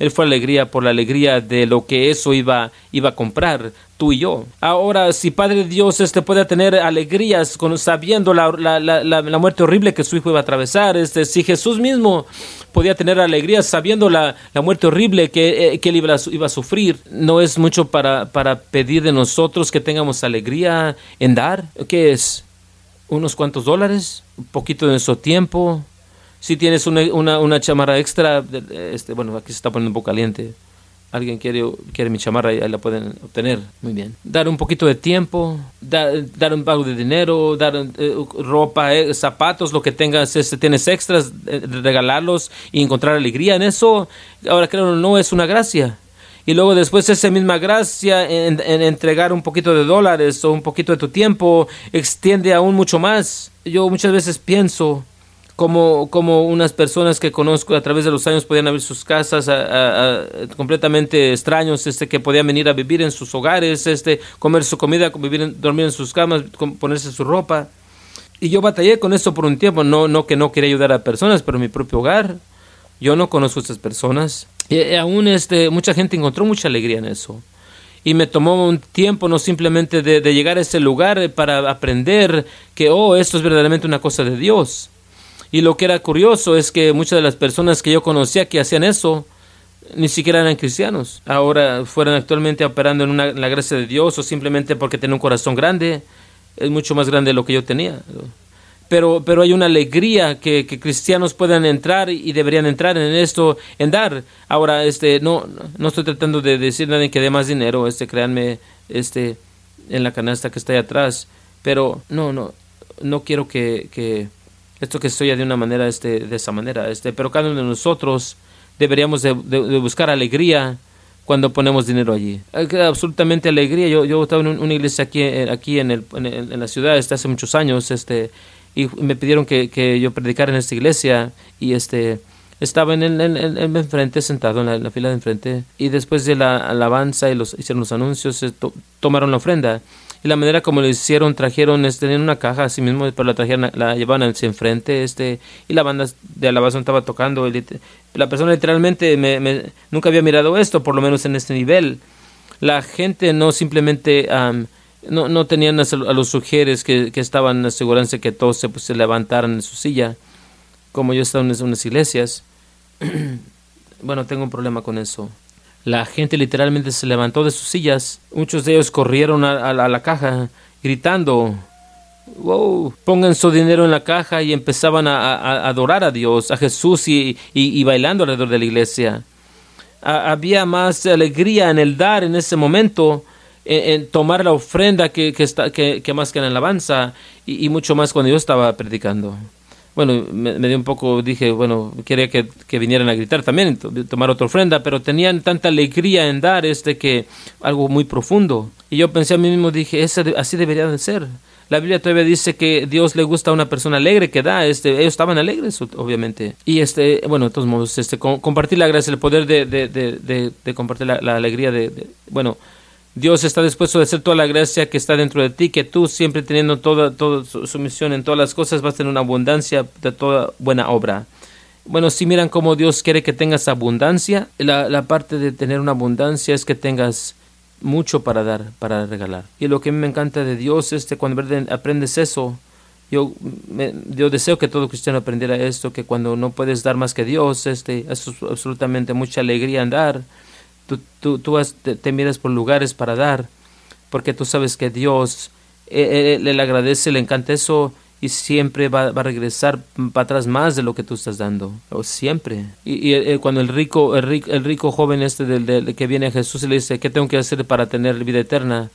Él fue alegría por la alegría de lo que eso iba, iba a comprar, tú y yo. Ahora, si Padre Dios este puede tener alegrías con, sabiendo la, la, la, la, muerte horrible que su hijo iba a atravesar, este, si Jesús mismo podía tener alegrías sabiendo la, muerte horrible que, eh, que él iba a, iba a, sufrir, no es mucho para, para pedir de nosotros que tengamos alegría en dar. ¿Qué es? Unos cuantos dólares, un poquito de nuestro tiempo. Si tienes una, una, chamarra extra, este, bueno, aquí se está poniendo un poco caliente. Alguien quiere, quiere mi chamarra y ahí la pueden obtener. Muy bien. Dar un poquito de tiempo, dar, dar un pago de dinero, dar eh, ropa, eh, zapatos, lo que tengas, este, tienes extras, eh, regalarlos y encontrar alegría en eso. Ahora, creo, no es una gracia y luego después esa misma gracia en, entregar un poquito de dólares o un poquito de tu tiempo extiende aún mucho más. Yo muchas veces pienso como, como unas personas que conozco a través de los años podían abrir sus casas a, completamente extraños este, que podían venir a vivir en sus hogares, este, comer su comida, vivir dormir en sus camas, ponerse su ropa. Y yo batallé con esto por un tiempo, no, no que no quería ayudar a personas, pero en mi propio hogar. Yo no conozco a estas personas. Y aún este, mucha gente encontró mucha alegría en eso. Y me tomó un tiempo no simplemente de, llegar a ese lugar eh, para aprender que, oh, esto es verdaderamente una cosa de Dios. Y lo que era curioso es que muchas de las personas que yo conocía que hacían eso, ni siquiera eran cristianos. Ahora fueran actualmente operando en, una, la gracia de Dios o simplemente porque tienen un corazón grande. Es mucho más grande de lo que yo tenía pero, pero hay una alegría que, cristianos puedan entrar y deberían entrar en esto, en dar. Ahora, este, no, no estoy tratando de decir nadie que dé más dinero, este, créanme, este, en la canasta que está ahí atrás, pero no, no, no quiero que, que esto que estoy de una manera, este, de esa manera, este, pero cada uno de nosotros deberíamos de, buscar alegría cuando ponemos dinero allí. Absolutamente alegría. Yo, yo estaba en una iglesia aquí, aquí en, el, en, en la ciudad, este, hace muchos años, este, y me pidieron que, que yo predicara en esta iglesia y este estaba en el, en, enfrente sentado en la, fila de enfrente y después de la alabanza y los hicieron los anuncios tomaron la ofrenda. Y la manera como lo hicieron trajeron este en una caja así mismo pero la trajeron la llevaban hacia enfrente este y la banda de alabanza estaba tocando y la persona literalmente me, nunca había mirado esto por lo menos en este nivel. La gente no simplemente no, no tenían a, los sugieres que, que estaban asegurándose que todos se, pues, levantaran en su silla, como yo estaba en unas iglesias. bueno, tengo un problema con eso. La gente literalmente se levantó de sus sillas. Muchos de ellos corrieron a, la caja gritando, wow, pongan su dinero en la caja y empezaban a, adorar a Dios, a Jesús y, bailando alrededor de la iglesia. había más alegría en el dar en ese momento, en, tomar la ofrenda que, que, más que en la alabanza y mucho más cuando yo estaba predicando bueno, me, dio un poco, dije, bueno, quería que, vinieran a gritar también, tomar otra ofrenda, pero tenían tanta alegría en dar este que algo muy profundo. Y yo pensé a mí mismo, dije, así debería de ser. La Biblia todavía dice que Dios le gusta a una persona alegre que da. Este, ellos estaban alegres, obviamente. Y este, bueno, de todos modos, este, compartir la gracia, el poder de, de, de, de compartir la, la alegría de, bueno, Dios está dispuesto a hacer toda la gracia que está dentro de ti, que tú siempre teniendo toda, toda su misión en todas las cosas vas a tener una abundancia de toda buena obra. Bueno, si miran cómo Dios quiere que tengas abundancia, la, la parte de tener una abundancia es que tengas mucho para dar, para regalar. Y lo que a mí me encanta de Dios es que cuando aprendes eso, yo, yo deseo que todo cristiano aprendiera esto, que cuando no puedes dar más que Dios, este, es absolutamente mucha alegría en dar Tú, tú, te, miras por lugares para dar, porque tú sabes que Dios eh, eh, le agradece, le encanta eso y siempre va, a regresar para atrás más de lo que tú estás dando, o siempre. Y, eh, cuando el rico, el rico, el rico joven este del, que viene a Jesús y le dice, ¿qué tengo que hacer para tener vida eterna?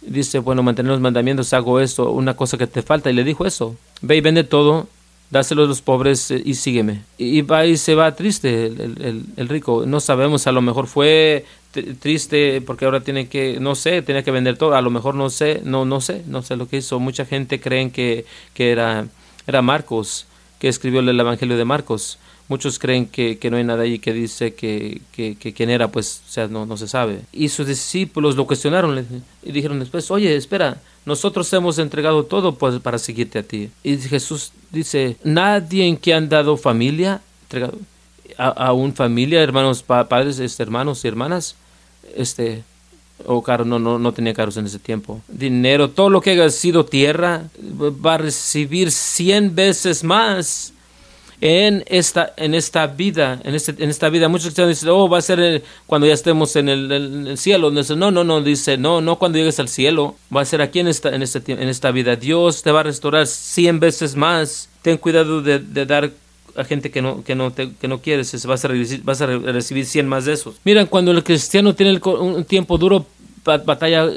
Dice, bueno, mantener los mandamientos, hago esto, una cosa que te falta. Y le dijo eso, ve y vende todo, dáselo a los pobres eh, y sígueme. Y va y se va triste el, el, rico. No sabemos, a lo mejor fue triste porque ahora tiene que, no sé, tenía que vender todo. A lo mejor no sé, no, no sé, no sé lo que hizo. Mucha gente creen que, que era, era Marcos, que escribió el Evangelio de Marcos. Muchos creen que, que no hay nada ahí que dice que, que, quién era, pues, o sea, no, no se sabe. Y sus discípulos lo cuestionaron y dijeron después, oye, espera, nosotros hemos entregado todo pues, para seguirte a ti. Y Jesús dice, nadie en que han dado familia, entregado a, un familia, hermanos, padres, este, hermanos y hermanas, este, o no, no, no tenía carros en ese tiempo. Dinero, todo lo que haya sido tierra, va a recibir cien veces más en esta, en esta vida, en, este, en esta vida. Muchos cristianos dicen, oh, va a ser cuando ya estemos en el, cielo. No, no, no, dice, no, no cuando llegues al cielo, va a ser aquí en esta, en este, en esta vida. Dios te va a restaurar cien veces más. Ten cuidado de, dar a gente que no, que no, que no quieres, vas a, recibir, vas a recibir 100 más de esos. Miren, cuando el cristiano tiene un tiempo duro, batalla,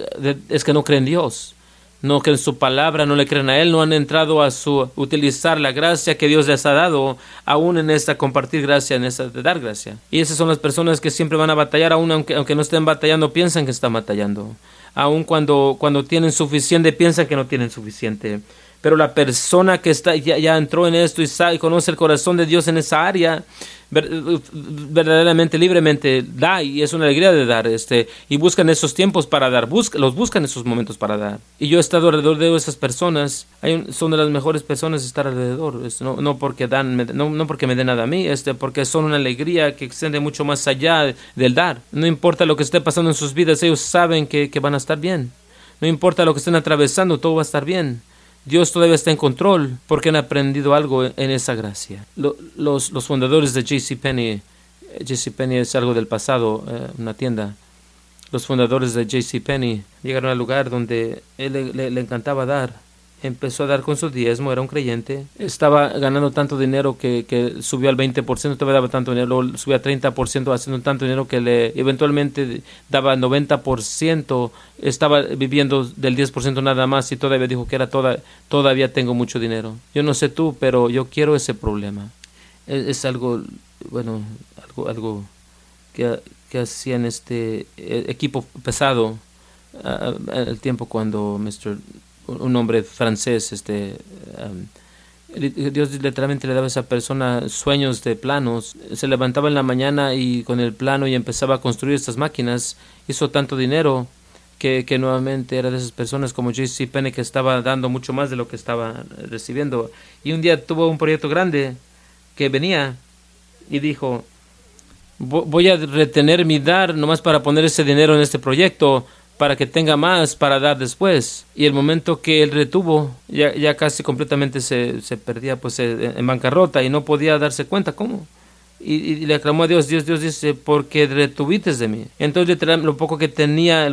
es que no cree en Dios no que en su palabra no le creen a Él, no han entrado a su utilizar la gracia que Dios les ha dado, aún en esta compartir gracia, en esta de dar gracia. Y esas son las personas que siempre van a batallar, aún aunque, aunque no estén batallando, piensan que están batallando. Aún cuando, cuando tienen suficiente, piensan que no tienen suficiente. Pero la persona que está, ya, ya entró en esto y, sabe, y conoce el corazón de Dios en esa área, verdaderamente libremente da y es una alegría de dar este y buscan esos tiempos para dar los buscan esos momentos para dar. Y yo he estado alrededor de esas personas hay son de las mejores personas estar alrededor no, no porque dan no, no, porque me den nada a mí este porque son una alegría que extiende mucho más allá del dar. No importa lo que esté pasando en sus vidas ellos saben que, que van a estar bien. No importa lo que estén atravesando todo va a estar bien Dios todavía está en control porque han aprendido algo en esa gracia. Los, fundadores de JCPenney, JCPenney es algo del pasado, eh, una tienda. Los fundadores de JCPenney llegaron al lugar donde él le encantaba dar empezó a dar con su diezmo, era un creyente, estaba ganando tanto dinero que, subió al 20%, todavía daba tanto dinero, luego subió a 30% haciendo tanto dinero que le eventualmente daba 90%, estaba viviendo del 10% nada más y todavía dijo que era toda, todavía tengo mucho dinero. Yo no sé tú, pero yo quiero ese problema. Es, algo, bueno, algo, algo que, que hacían este e, equipo pesado el tiempo cuando Mr un hombre francés, este, Dios literalmente le daba a esa persona sueños de planos. Se levantaba en la mañana y con el plano y empezaba a construir estas máquinas. Hizo tanto dinero que, que nuevamente era de esas personas como J.C. Penney que estaba dando mucho más de lo que estaba recibiendo. Y un día tuvo un proyecto grande que venía y dijo, voy a retener mi dar nomás para poner ese dinero en este proyecto para que tenga más para dar después. Y el momento que él retuvo, ya, ya casi completamente se, se perdía pues en bancarrota y no podía darse cuenta cómo. y, le aclamó a Dios, Dios, Dios dice, porque retuviste de mí. Entonces lo poco que tenía y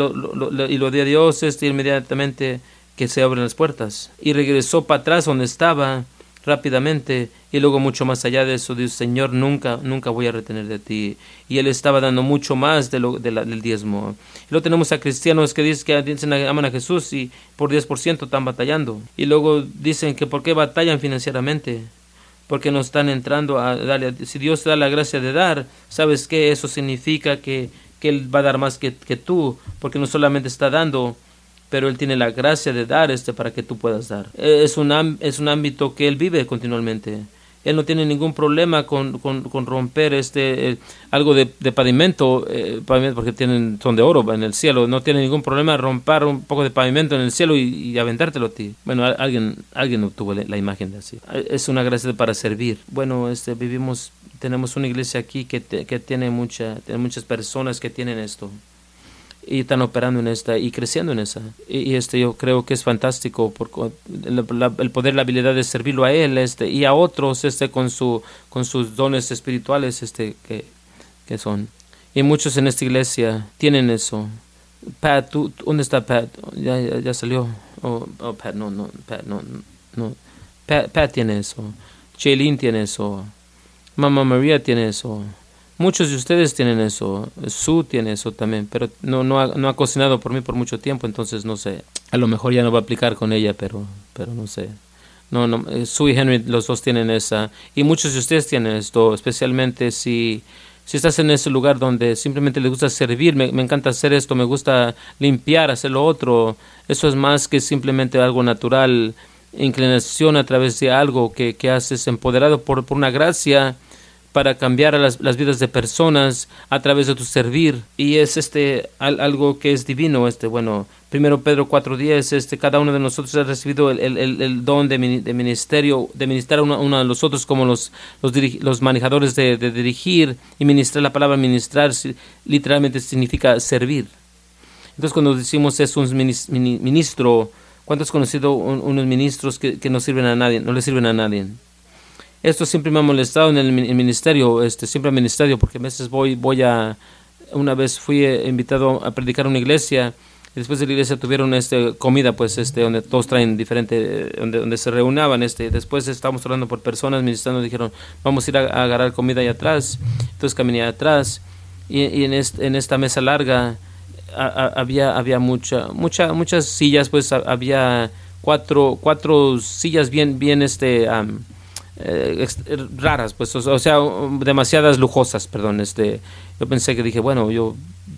lo dio a Dios, este, inmediatamente que se abren las puertas. Y regresó para atrás donde estaba rápidamente y luego mucho más allá de eso dice Señor nunca nunca voy a retener de ti y él estaba dando mucho más de lo del diezmo. Y luego tenemos a cristianos que dicen que aman a Jesús y por 10% están batallando y luego dicen que por qué batallan financieramente porque no están entrando a darle. Si Dios da la gracia de dar, ¿sabes qué? Eso significa que, que Él va a dar más que, que tú, porque no solamente está dando, pero Él tiene la gracia de dar este para que tú puedas dar. Es un, es un ámbito que Él vive continuamente. Él no tiene ningún problema con, con, romper este eh, algo de, de pavimento, eh, pavimento, porque tienen son de oro en el cielo. No tiene ningún problema romper un poco de pavimento en el cielo y, aventártelo a ti. Bueno, alguien alguien obtuvo la, imagen de así. Es una gracia para servir. Bueno, este vivimos tenemos una iglesia aquí que, que tiene mucha tiene muchas personas que tienen esto y están operando en esta y creciendo en esa. Y, este yo creo que es fantástico porque el poder, la habilidad de servirlo a él este y a otros este con su con sus dones espirituales este que, que son. Y muchos en esta iglesia tienen eso. Pat, ¿tú, ¿dónde está Pat? Ya, ya, salió. Oh, oh, Pat, no, no, Pat, no, no. Pat, Pat tiene eso. Jaylin tiene eso. Mamá María tiene eso. Muchos de ustedes tienen eso, Su tiene eso también, pero no, no, ha, cocinado por mí por mucho tiempo, entonces no sé. A lo mejor ya no va a aplicar con ella, pero, pero no sé. No, no, eh, Su y Henry, los dos tienen esa. Y muchos de ustedes tienen esto, especialmente si, si estás en ese lugar donde simplemente les gusta servir, me, me, encanta hacer esto, me gusta limpiar, hacer lo otro. Eso es más que simplemente algo natural, inclinación a través de algo que, que haces empoderado por, por una gracia para cambiar a las, vidas de personas a través de tu servir. Y es este algo que es divino este bueno primero Pedro 4.10 este cada uno de nosotros ha recibido el, el, el don de, ministerio de ministrar a uno, de los otros como los los, los manejadores de, dirigir y ministrar la palabra ministrar literalmente significa servir. Entonces cuando decimos es un ministro ¿cuántos has conocido unos ministros que, que no sirven a nadie no le sirven a nadie esto siempre me ha molestado en el, ministerio, este, siempre el ministerio, porque a veces voy, voy a, una vez fui eh, invitado a predicar a una iglesia, y después de la iglesia tuvieron este comida pues este donde todos traen diferente donde, donde se reunaban este después estábamos hablando por personas ministrando dijeron vamos a ir a, agarrar comida allá atrás entonces caminé atrás y, y en, en esta mesa larga había había mucha mucha muchas sillas pues había cuatro cuatro sillas bien bien este eh, raras, pues, o, sea, demasiadas lujosas, perdón. Este, yo pensé que dije, bueno, yo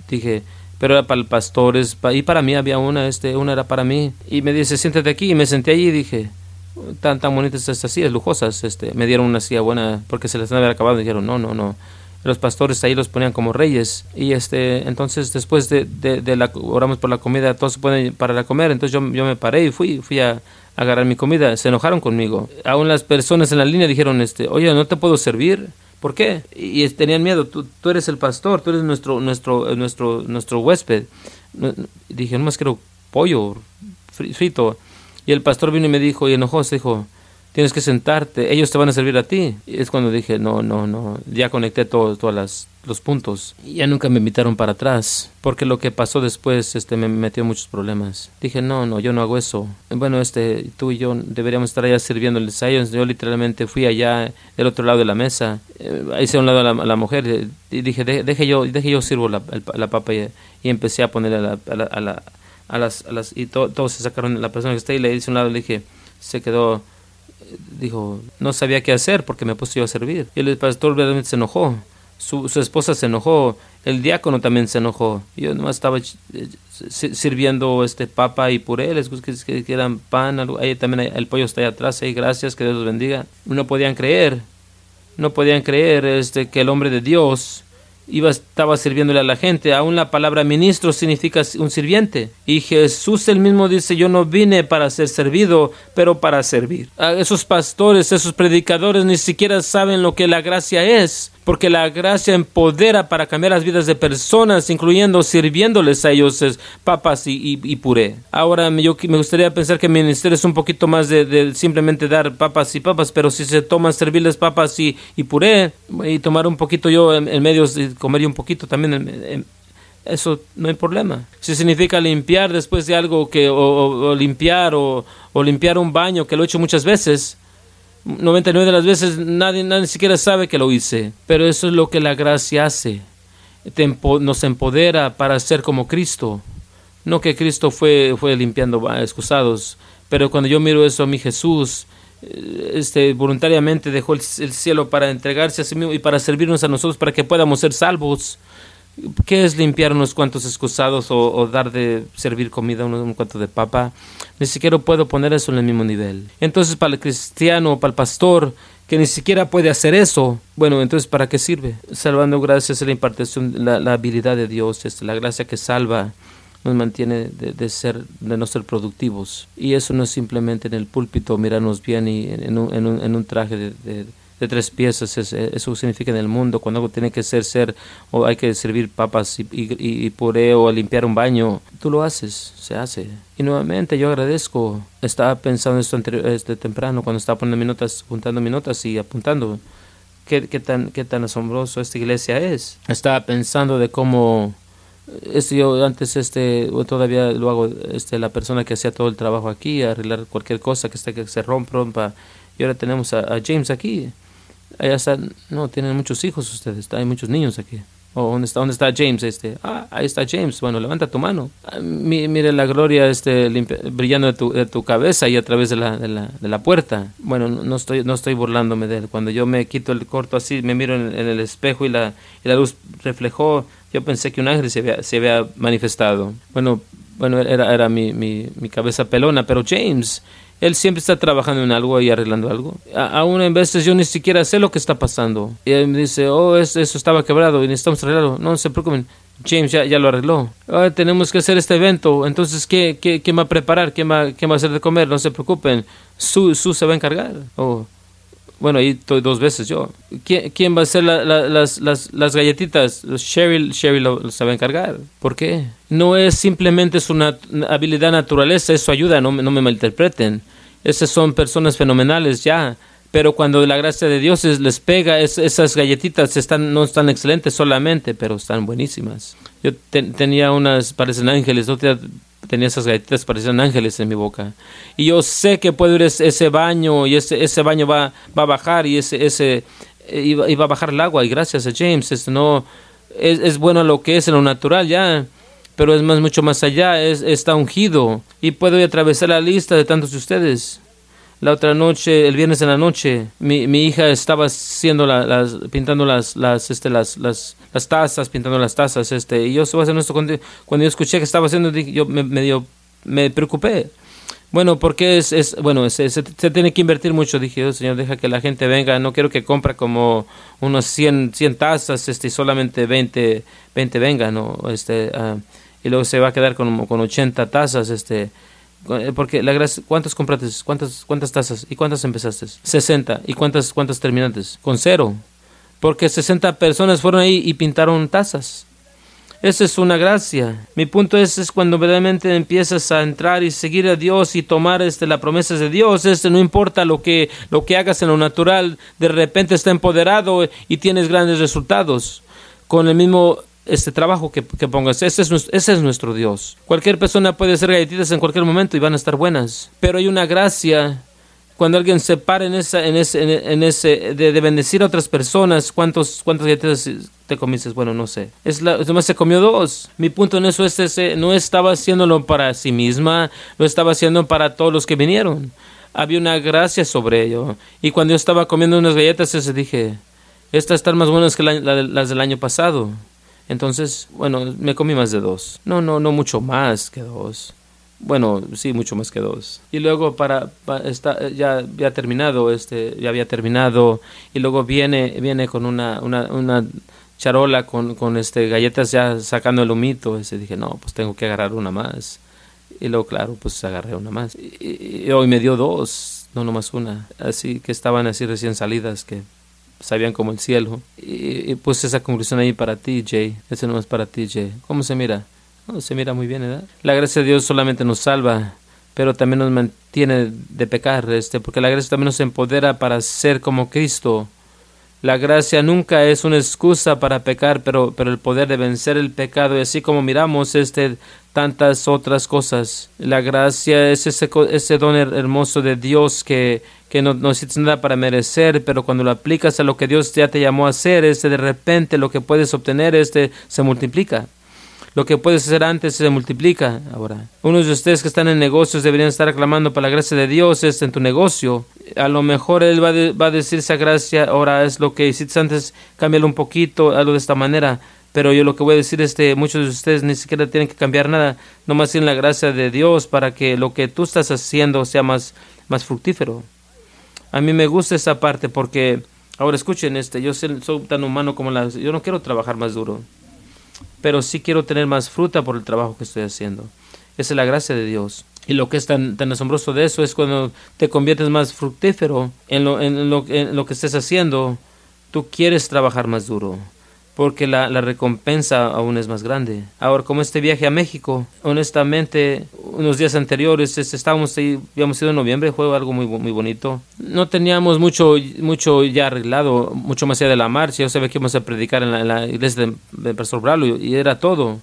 dije, pero era para el pastor, y para mí había una, este, una era para mí. Y me dice, siéntate aquí, y me senté allí y dije, tan, tan bonitas estas sillas, lujosas, este, me dieron una silla buena porque se les había acabado, y dijeron, no, no, no. Los pastores ahí los ponían como reyes y este entonces después de, de, la oramos por la comida todos se ponen para la comer entonces yo, yo me paré y fui fui a, agarrar mi comida. Se enojaron conmigo. Aún las personas en la línea dijeron, este, oye, no te puedo servir. ¿Por qué? Y, tenían miedo. Tú, tú, eres el pastor, tú eres nuestro, nuestro, nuestro, nuestro huésped. dije, no más quiero pollo frito. Y el pastor vino y me dijo, y enojó, se dijo, tienes que sentarte, ellos te van a servir a ti. Es cuando dije, no, no, no, ya conecté todos todas los puntos. Y ya nunca me invitaron para atrás, porque lo que pasó después este, me metió muchos problemas. Dije, no, no, yo no hago eso. Bueno, este, tú y yo deberíamos estar allá sirviéndoles a ellos. Yo literalmente fui allá del otro lado de la mesa, eh, hice a un lado a la, mujer y dije, deje, yo, deje yo sirvo la, la papa y, empecé a ponerle a la, a la, a las, a las, y todos se sacaron la persona que está ahí, le hice a un lado, le dije, se quedó dijo, no sabía qué hacer porque me puse yo a servir. Y el pastor realmente se enojó. Su, su, esposa se enojó, el diácono también se enojó. Yo nomás estaba eh, sirviendo este papa y puré, les que, que eran pan, ahí también el pollo está ahí atrás, ahí gracias, que Dios los bendiga. No podían creer, no podían creer este, que el hombre de Dios iba, estaba sirviéndole a la gente. Aún la palabra ministro significa un sirviente. Y Jesús el mismo dice, yo no vine para ser servido, pero para servir. A esos pastores, esos predicadores ni siquiera saben lo que la gracia es, porque la gracia empodera para cambiar las vidas de personas, incluyendo sirviéndoles a ellos papas y, y, puré. Ahora yo me gustaría pensar que mi ministerio es un poquito más de, simplemente dar papas y papas, pero si se toman servirles papas y, puré y tomar un poquito yo en, medio de comer un poquito también eso no hay problema. Si significa limpiar después de algo que, o, limpiar, o, limpiar un baño, que lo he hecho muchas veces, 99 de las veces nadie, nadie siquiera sabe que lo hice, pero eso es lo que la gracia hace. nos empodera para ser como Cristo. No que Cristo fue, fue limpiando excusados, pero cuando yo miro eso a mi Jesús, eh, este, voluntariamente dejó el, el, cielo para entregarse a sí mismo y para servirnos a nosotros para que podamos ser salvos. ¿Qué es limpiar unos cuantos excusados o, dar de servir comida a un cuanto de papa? Ni siquiera puedo poner eso en el mismo nivel. Entonces, para el cristiano o para el pastor que ni siquiera puede hacer eso, bueno, entonces, ¿para qué sirve? Salvando gracias a la impartición, la, habilidad de Dios, este, la gracia que salva, nos mantiene de, ser, de no ser productivos. Y eso no es simplemente en el púlpito mirarnos bien y en un, en un, traje de de tres piezas, eso significa en el mundo, cuando algo tiene que ser, ser, o hay que servir papas y, y, puré o limpiar un baño, tú lo haces, se hace. Y nuevamente yo agradezco, estaba pensando esto este temprano, cuando estaba poniendo mis notas, apuntando mis notas y apuntando, qué, qué, tan, qué tan asombroso esta iglesia es. Estaba pensando de cómo este yo antes este todavía lo hago este la persona que hacía todo el trabajo aquí arreglar cualquier cosa que esté que se rompa y ahora tenemos a James aquí Allá está, no, tienen muchos hijos ustedes, hay muchos niños aquí. ¿O dónde está, dónde está James? Este, ah, ahí está James. Bueno, levanta tu mano. Ah, mire la gloria este, brillando de tu, de tu, cabeza y a través de la, de la, de la puerta. Bueno, no estoy, no estoy burlándome de él. Cuando yo me quito el corto así, me miro en, el espejo y la, y la luz reflejó, yo pensé que un ángel se había, se había manifestado. Bueno, bueno era, era mi, mi, mi cabeza pelona, pero James él siempre está trabajando en algo y arreglando algo. aún en veces yo ni siquiera sé lo que está pasando. Y él me dice, oh, eso, estaba quebrado y necesitamos arreglarlo. No, se preocupen. James ya, ya lo arregló. Ahora tenemos que hacer este evento. Entonces, ¿qué, qué, qué va a preparar? ¿Quién va, ¿Quién va a hacer de comer? No se preocupen. Su, su se va a encargar. Oh. Bueno, ahí estoy dos veces yo. ¿Quién, va a hacer las, las, las, galletitas? Sherry, Sherry lo, va a encargar. ¿Por qué? No es simplemente su habilidad naturaleza, es su ayuda, no, no me malinterpreten. Esas son personas fenomenales ya. Pero cuando la gracia de Dios les pega, esas galletitas están, no están excelentes solamente, pero están buenísimas. Yo tenía unas, parecen ángeles, otra tenía esas galletitas, parecían ángeles en mi boca. Y yo sé que puedo ir ese, baño y ese, ese baño va, va a bajar y ese, ese y va, a bajar el agua. Y gracias a James, es, no, es, es bueno lo que es en lo natural ya pero es más mucho más allá, es, está ungido y puedo atravesar la lista de tantos de ustedes. La otra noche, el viernes en la noche, mi, mi hija estaba haciendo las, pintando las, las, este, las, las, las, tazas, pintando las tazas, este, y yo estaba haciendo esto cuando, cuando yo escuché que estaba haciendo, yo me, medio, me preocupé. Bueno, porque es, es bueno, se, se, tiene que invertir mucho. Dije, oh, Señor, deja que la gente venga. No quiero que compre como unos 100, 100 tazas este, y solamente 20, 20 vengan. ¿no? Este, uh, y luego se va a quedar con, con 80 tazas, este, porque la gracia, ¿cuántas compraste? ¿Cuántas, cuántas tazas? ¿Y cuántas empezaste? 60. ¿Y cuántas, cuántas terminaste? Con cero. Porque 60 personas fueron ahí y pintaron tazas. Esa es una gracia. Mi punto es, es cuando verdaderamente empiezas a entrar y seguir a Dios y tomar este, las promesas de Dios. Este, no importa lo que, lo que hagas en lo natural, de repente está empoderado y tienes grandes resultados. Con el mismo este trabajo que, que pongas. Ese es, ese es nuestro Dios. Cualquier persona puede hacer galletitas en cualquier momento y van a estar buenas. Pero hay una gracia cuando alguien se para en, esa, en ese, en ese de, bendecir a otras personas, ¿cuántos, ¿cuántas galletitas te comiste? Bueno, no sé. Es la, además se comió dos. Mi punto en eso es ese, no estaba haciéndolo para sí misma, lo estaba haciendo para todos los que vinieron. Había una gracia sobre ello. Y cuando yo estaba comiendo unas galletas, ese dije, estas están más buenas que las del año pasado. Entonces, bueno, me comí más de dos. No, no, no mucho más que dos. Bueno, sí, mucho más que dos. Y luego para, ya había terminado, este, ya había terminado y luego viene viene con una una, una charola con, con este galletas ya sacando el humito, ese dije, "No, pues tengo que agarrar una más." Y luego claro, pues agarré una más. Y, hoy me dio dos, no nomás una, así que estaban así recién salidas que sabían como el cielo. Y, puse esa conclusión ahí para ti, Jay. Eso no es para ti, Jay. ¿Cómo se mira? se mira muy bien, ¿verdad? La gracia de Dios solamente nos salva, pero también nos mantiene de pecar, este, porque la gracia también nos empodera para ser como Cristo. La gracia nunca es una excusa para pecar, pero, pero el poder de vencer el pecado, y así como miramos este, tantas otras cosas. La gracia es ese, ese don hermoso de Dios que, que no, no nada para merecer, pero cuando lo aplicas a lo que Dios ya te llamó a hacer, este, de repente lo que puedes obtener este, se multiplica. Lo que puedes hacer antes se multiplica ahora. Unos de ustedes que están en negocios deberían estar aclamando para la gracia de Dios es en tu negocio. A lo mejor Él va, va a decir esa gracia, ahora es lo que hiciste antes, cámbialo un poquito, hazlo de esta manera. Pero yo lo que voy a decir es que muchos de ustedes ni siquiera tienen que cambiar nada, nomás tienen la gracia de Dios para que lo que tú estás haciendo sea más, más fructífero. A mí me gusta esa parte porque, ahora escuchen este, yo soy tan humano como la... Yo no quiero trabajar más duro pero sí quiero tener más fruta por el trabajo que estoy haciendo. Esa es la gracia de Dios. Y lo que es tan, tan asombroso de eso es cuando te conviertes más fructífero en lo, en lo, en lo que estés haciendo, tú quieres trabajar más duro porque la, la, recompensa aún es más grande. Ahora, como este viaje a México, honestamente, unos días anteriores estábamos ahí, habíamos ido en noviembre, fue algo muy, muy bonito. No teníamos mucho, mucho ya arreglado, mucho más allá de la marcha. Yo sabía que íbamos a predicar en la, iglesia de, Pastor Bralo y era todo.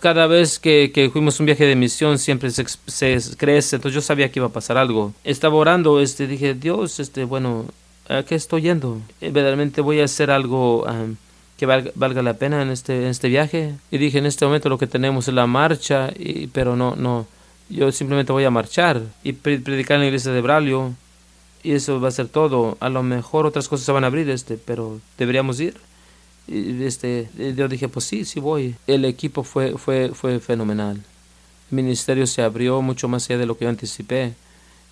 Cada vez que, que fuimos un viaje de misión siempre se, se, crece, entonces yo sabía que iba a pasar algo. Estaba orando, este, dije, Dios, este, bueno, ¿a qué estoy yendo? Eh, verdaderamente voy a hacer algo que valga, la pena en este, en este viaje. Y dije, en este momento lo que tenemos es la marcha, y, pero no, no, yo simplemente voy a marchar y predicar en la iglesia de Braulio y eso va a ser todo. A lo mejor otras cosas se van a abrir, este, pero deberíamos ir. Y este, yo dije, pues sí, sí voy. El equipo fue, fue, fue fenomenal. El ministerio se abrió mucho más allá de lo que yo anticipé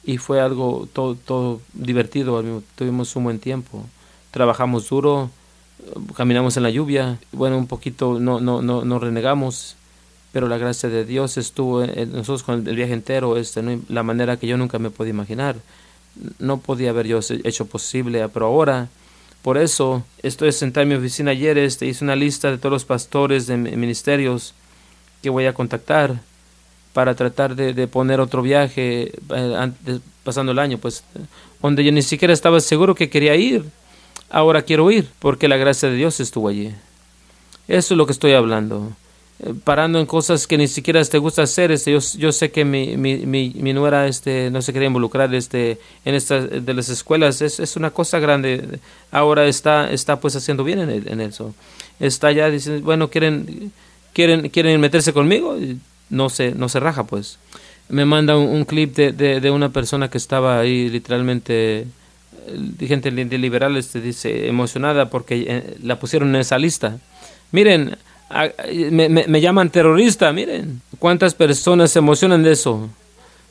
y fue algo todo, todo divertido. Tuvimos un buen tiempo. Trabajamos duro caminamos en la lluvia, bueno, un poquito no, no, no, no renegamos, pero la gracia de Dios estuvo en nosotros con el viaje entero, este, la manera que yo nunca me podía imaginar. No podía haber yo hecho posible, pero ahora, por eso, estoy sentado en mi oficina ayer, este, hice una lista de todos los pastores de ministerios que voy a contactar para tratar de, poner otro viaje eh, pasando el año, pues, donde yo ni siquiera estaba seguro que quería ir ahora quiero ir porque la gracia de Dios estuvo allí. Eso es lo que estoy hablando. Eh, parando en cosas que ni siquiera te gusta hacer. Este, yo, sé que mi, mi, mi, nuera este, no se quería involucrar este, en estas de las escuelas. Es, es una cosa grande. Ahora está, está pues haciendo bien en, en eso. Está ya diciendo, bueno, quieren, quieren, quieren meterse conmigo. No se, no se raja pues. Me manda un, clip de, de una persona que estaba ahí literalmente gente liberal este, dice emocionada porque eh, la pusieron en esa lista. Miren, me, llaman terrorista, miren. ¿Cuántas personas se emocionan de eso?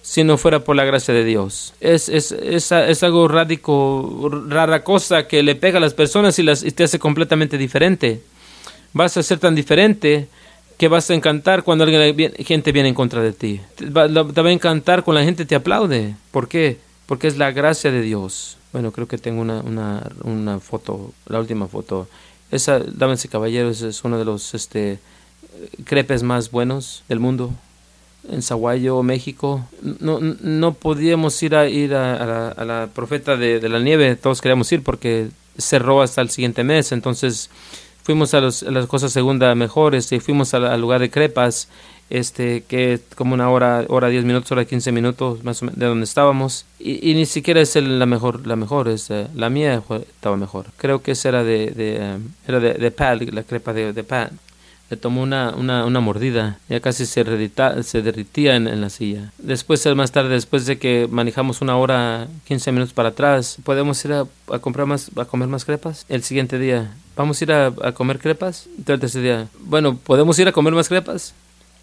Si no fuera por la gracia de Dios. Es, es, es, algo radico, rara cosa que le pega a las personas y, las, te hace completamente diferente. Vas a ser tan diferente que vas a encantar cuando alguien, gente viene en contra de ti. Te va, te va a encantar cuando la gente te aplaude. ¿Por qué? Porque es la gracia de Dios. Bueno, creo que tengo una, una, una foto, la última foto. Esa, y caballeros, es uno de los este, crepes más buenos del mundo. En Zaguayo, México. No, no podíamos ir a, ir a, la, profeta de, la nieve, todos queríamos ir porque cerró hasta el siguiente mes. Entonces fuimos a, los, a las cosas segunda mejores y fuimos al lugar de crepas este que como una hora hora diez minutos hora quince minutos más o menos de donde estábamos y, ni siquiera es la mejor la mejor es eh, la mía estaba mejor creo que esa era de, de eh, era de, de Pat la crepa de, de Pat le tomó una, una, una mordida, ya casi se, se derritía en, en, la silla. Después, más tarde, después de que manejamos una hora, 15 minutos para atrás, ¿podemos ir a, a comprar más, a comer más crepas? El siguiente día, ¿vamos a ir a, a comer crepas? El tercer día, bueno, ¿podemos ir a comer más crepas?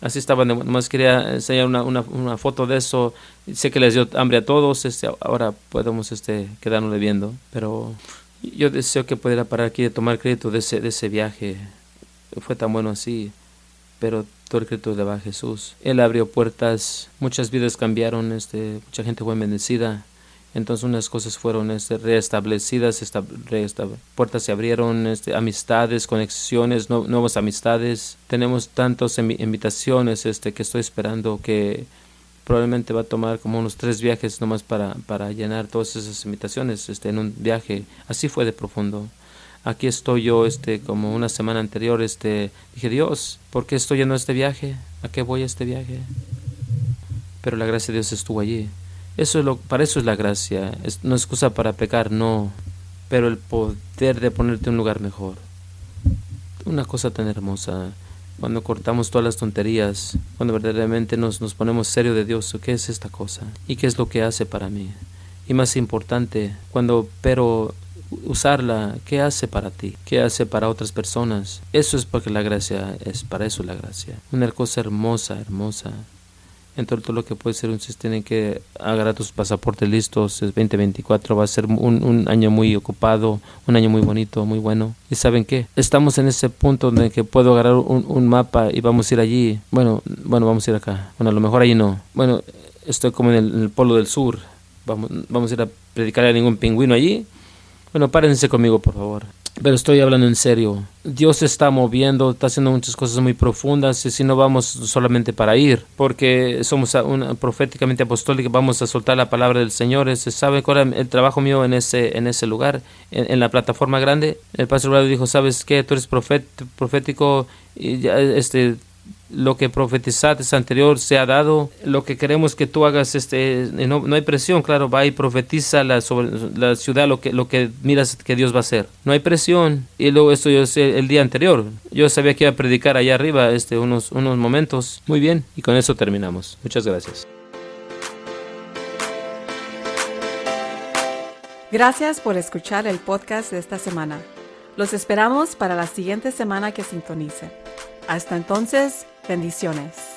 Así estaba, nomás quería enseñar una, una, una, foto de eso. Sé que les dio hambre a todos, este, ahora podemos este, quedarnos viendo. Pero yo deseo que pudiera parar aquí de tomar crédito de ese, de ese viaje. Fue tan bueno así, pero todo el crédito le va a Jesús. Él abrió puertas, muchas vidas cambiaron, este, mucha gente fue bendecida. Entonces unas cosas fueron este, reestablecidas, puertas se abrieron, este, amistades, conexiones, nuevas amistades. Tenemos tantas invitaciones este, que estoy esperando que probablemente va a tomar como unos tres viajes nomás para, para llenar todas esas invitaciones este, en un viaje. Así fue de profundo. Aquí estoy yo, este, como una semana anterior, este, dije, Dios, ¿por qué estoy yendo a este viaje? ¿A qué voy a este viaje? Pero la gracia de Dios estuvo allí. Eso es lo, para eso es la gracia. No es excusa para pecar, no. Pero el poder de ponerte en un lugar mejor. Una cosa tan hermosa. Cuando cortamos todas las tonterías, cuando verdaderamente nos, nos ponemos serio de Dios, ¿qué es esta cosa? ¿Y qué es lo que hace para mí? Y más importante, cuando pero usarla, ¿qué hace para ti? ¿Qué hace para otras personas? Eso es porque la gracia es para eso la gracia. Una cosa hermosa, hermosa en todo lo que puede ser, ustedes tienen que agarrar tus pasaportes listos. Es 2024, va a ser un, un, año muy ocupado, un año muy bonito, muy bueno. ¿Y saben qué? Estamos en ese punto donde que puedo agarrar un, un, mapa y vamos a ir allí. Bueno, bueno, vamos a ir acá. Bueno, a lo mejor allí no. Bueno, estoy como en el, polo del sur. Vamos, vamos a ir a predicar a ningún pingüino allí. Bueno, párense conmigo, por favor. Pero estoy hablando en serio. Dios se está moviendo, está haciendo muchas cosas muy profundas y si no vamos solamente para ir, porque somos una, proféticamente apostólica, vamos a soltar la palabra del Señor. Se sabe cuál el trabajo mío en ese, en ese lugar, en, la plataforma grande. El pastor dijo, ¿sabes qué? Tú eres profético y ya, este, lo que profetizaste anterior se ha dado, lo que queremos que tú hagas, este, no, no, hay presión, claro, va y profetiza la, sobre la ciudad lo que, lo que miras que Dios va a hacer. No hay presión. Y luego esto yo sé el día anterior. Yo sabía que iba a predicar allá arriba este, unos, unos momentos. Muy bien, y con eso terminamos. Muchas gracias. Gracias por escuchar el podcast de esta semana. Los esperamos para la siguiente semana que sintonice. Hasta entonces, bendiciones.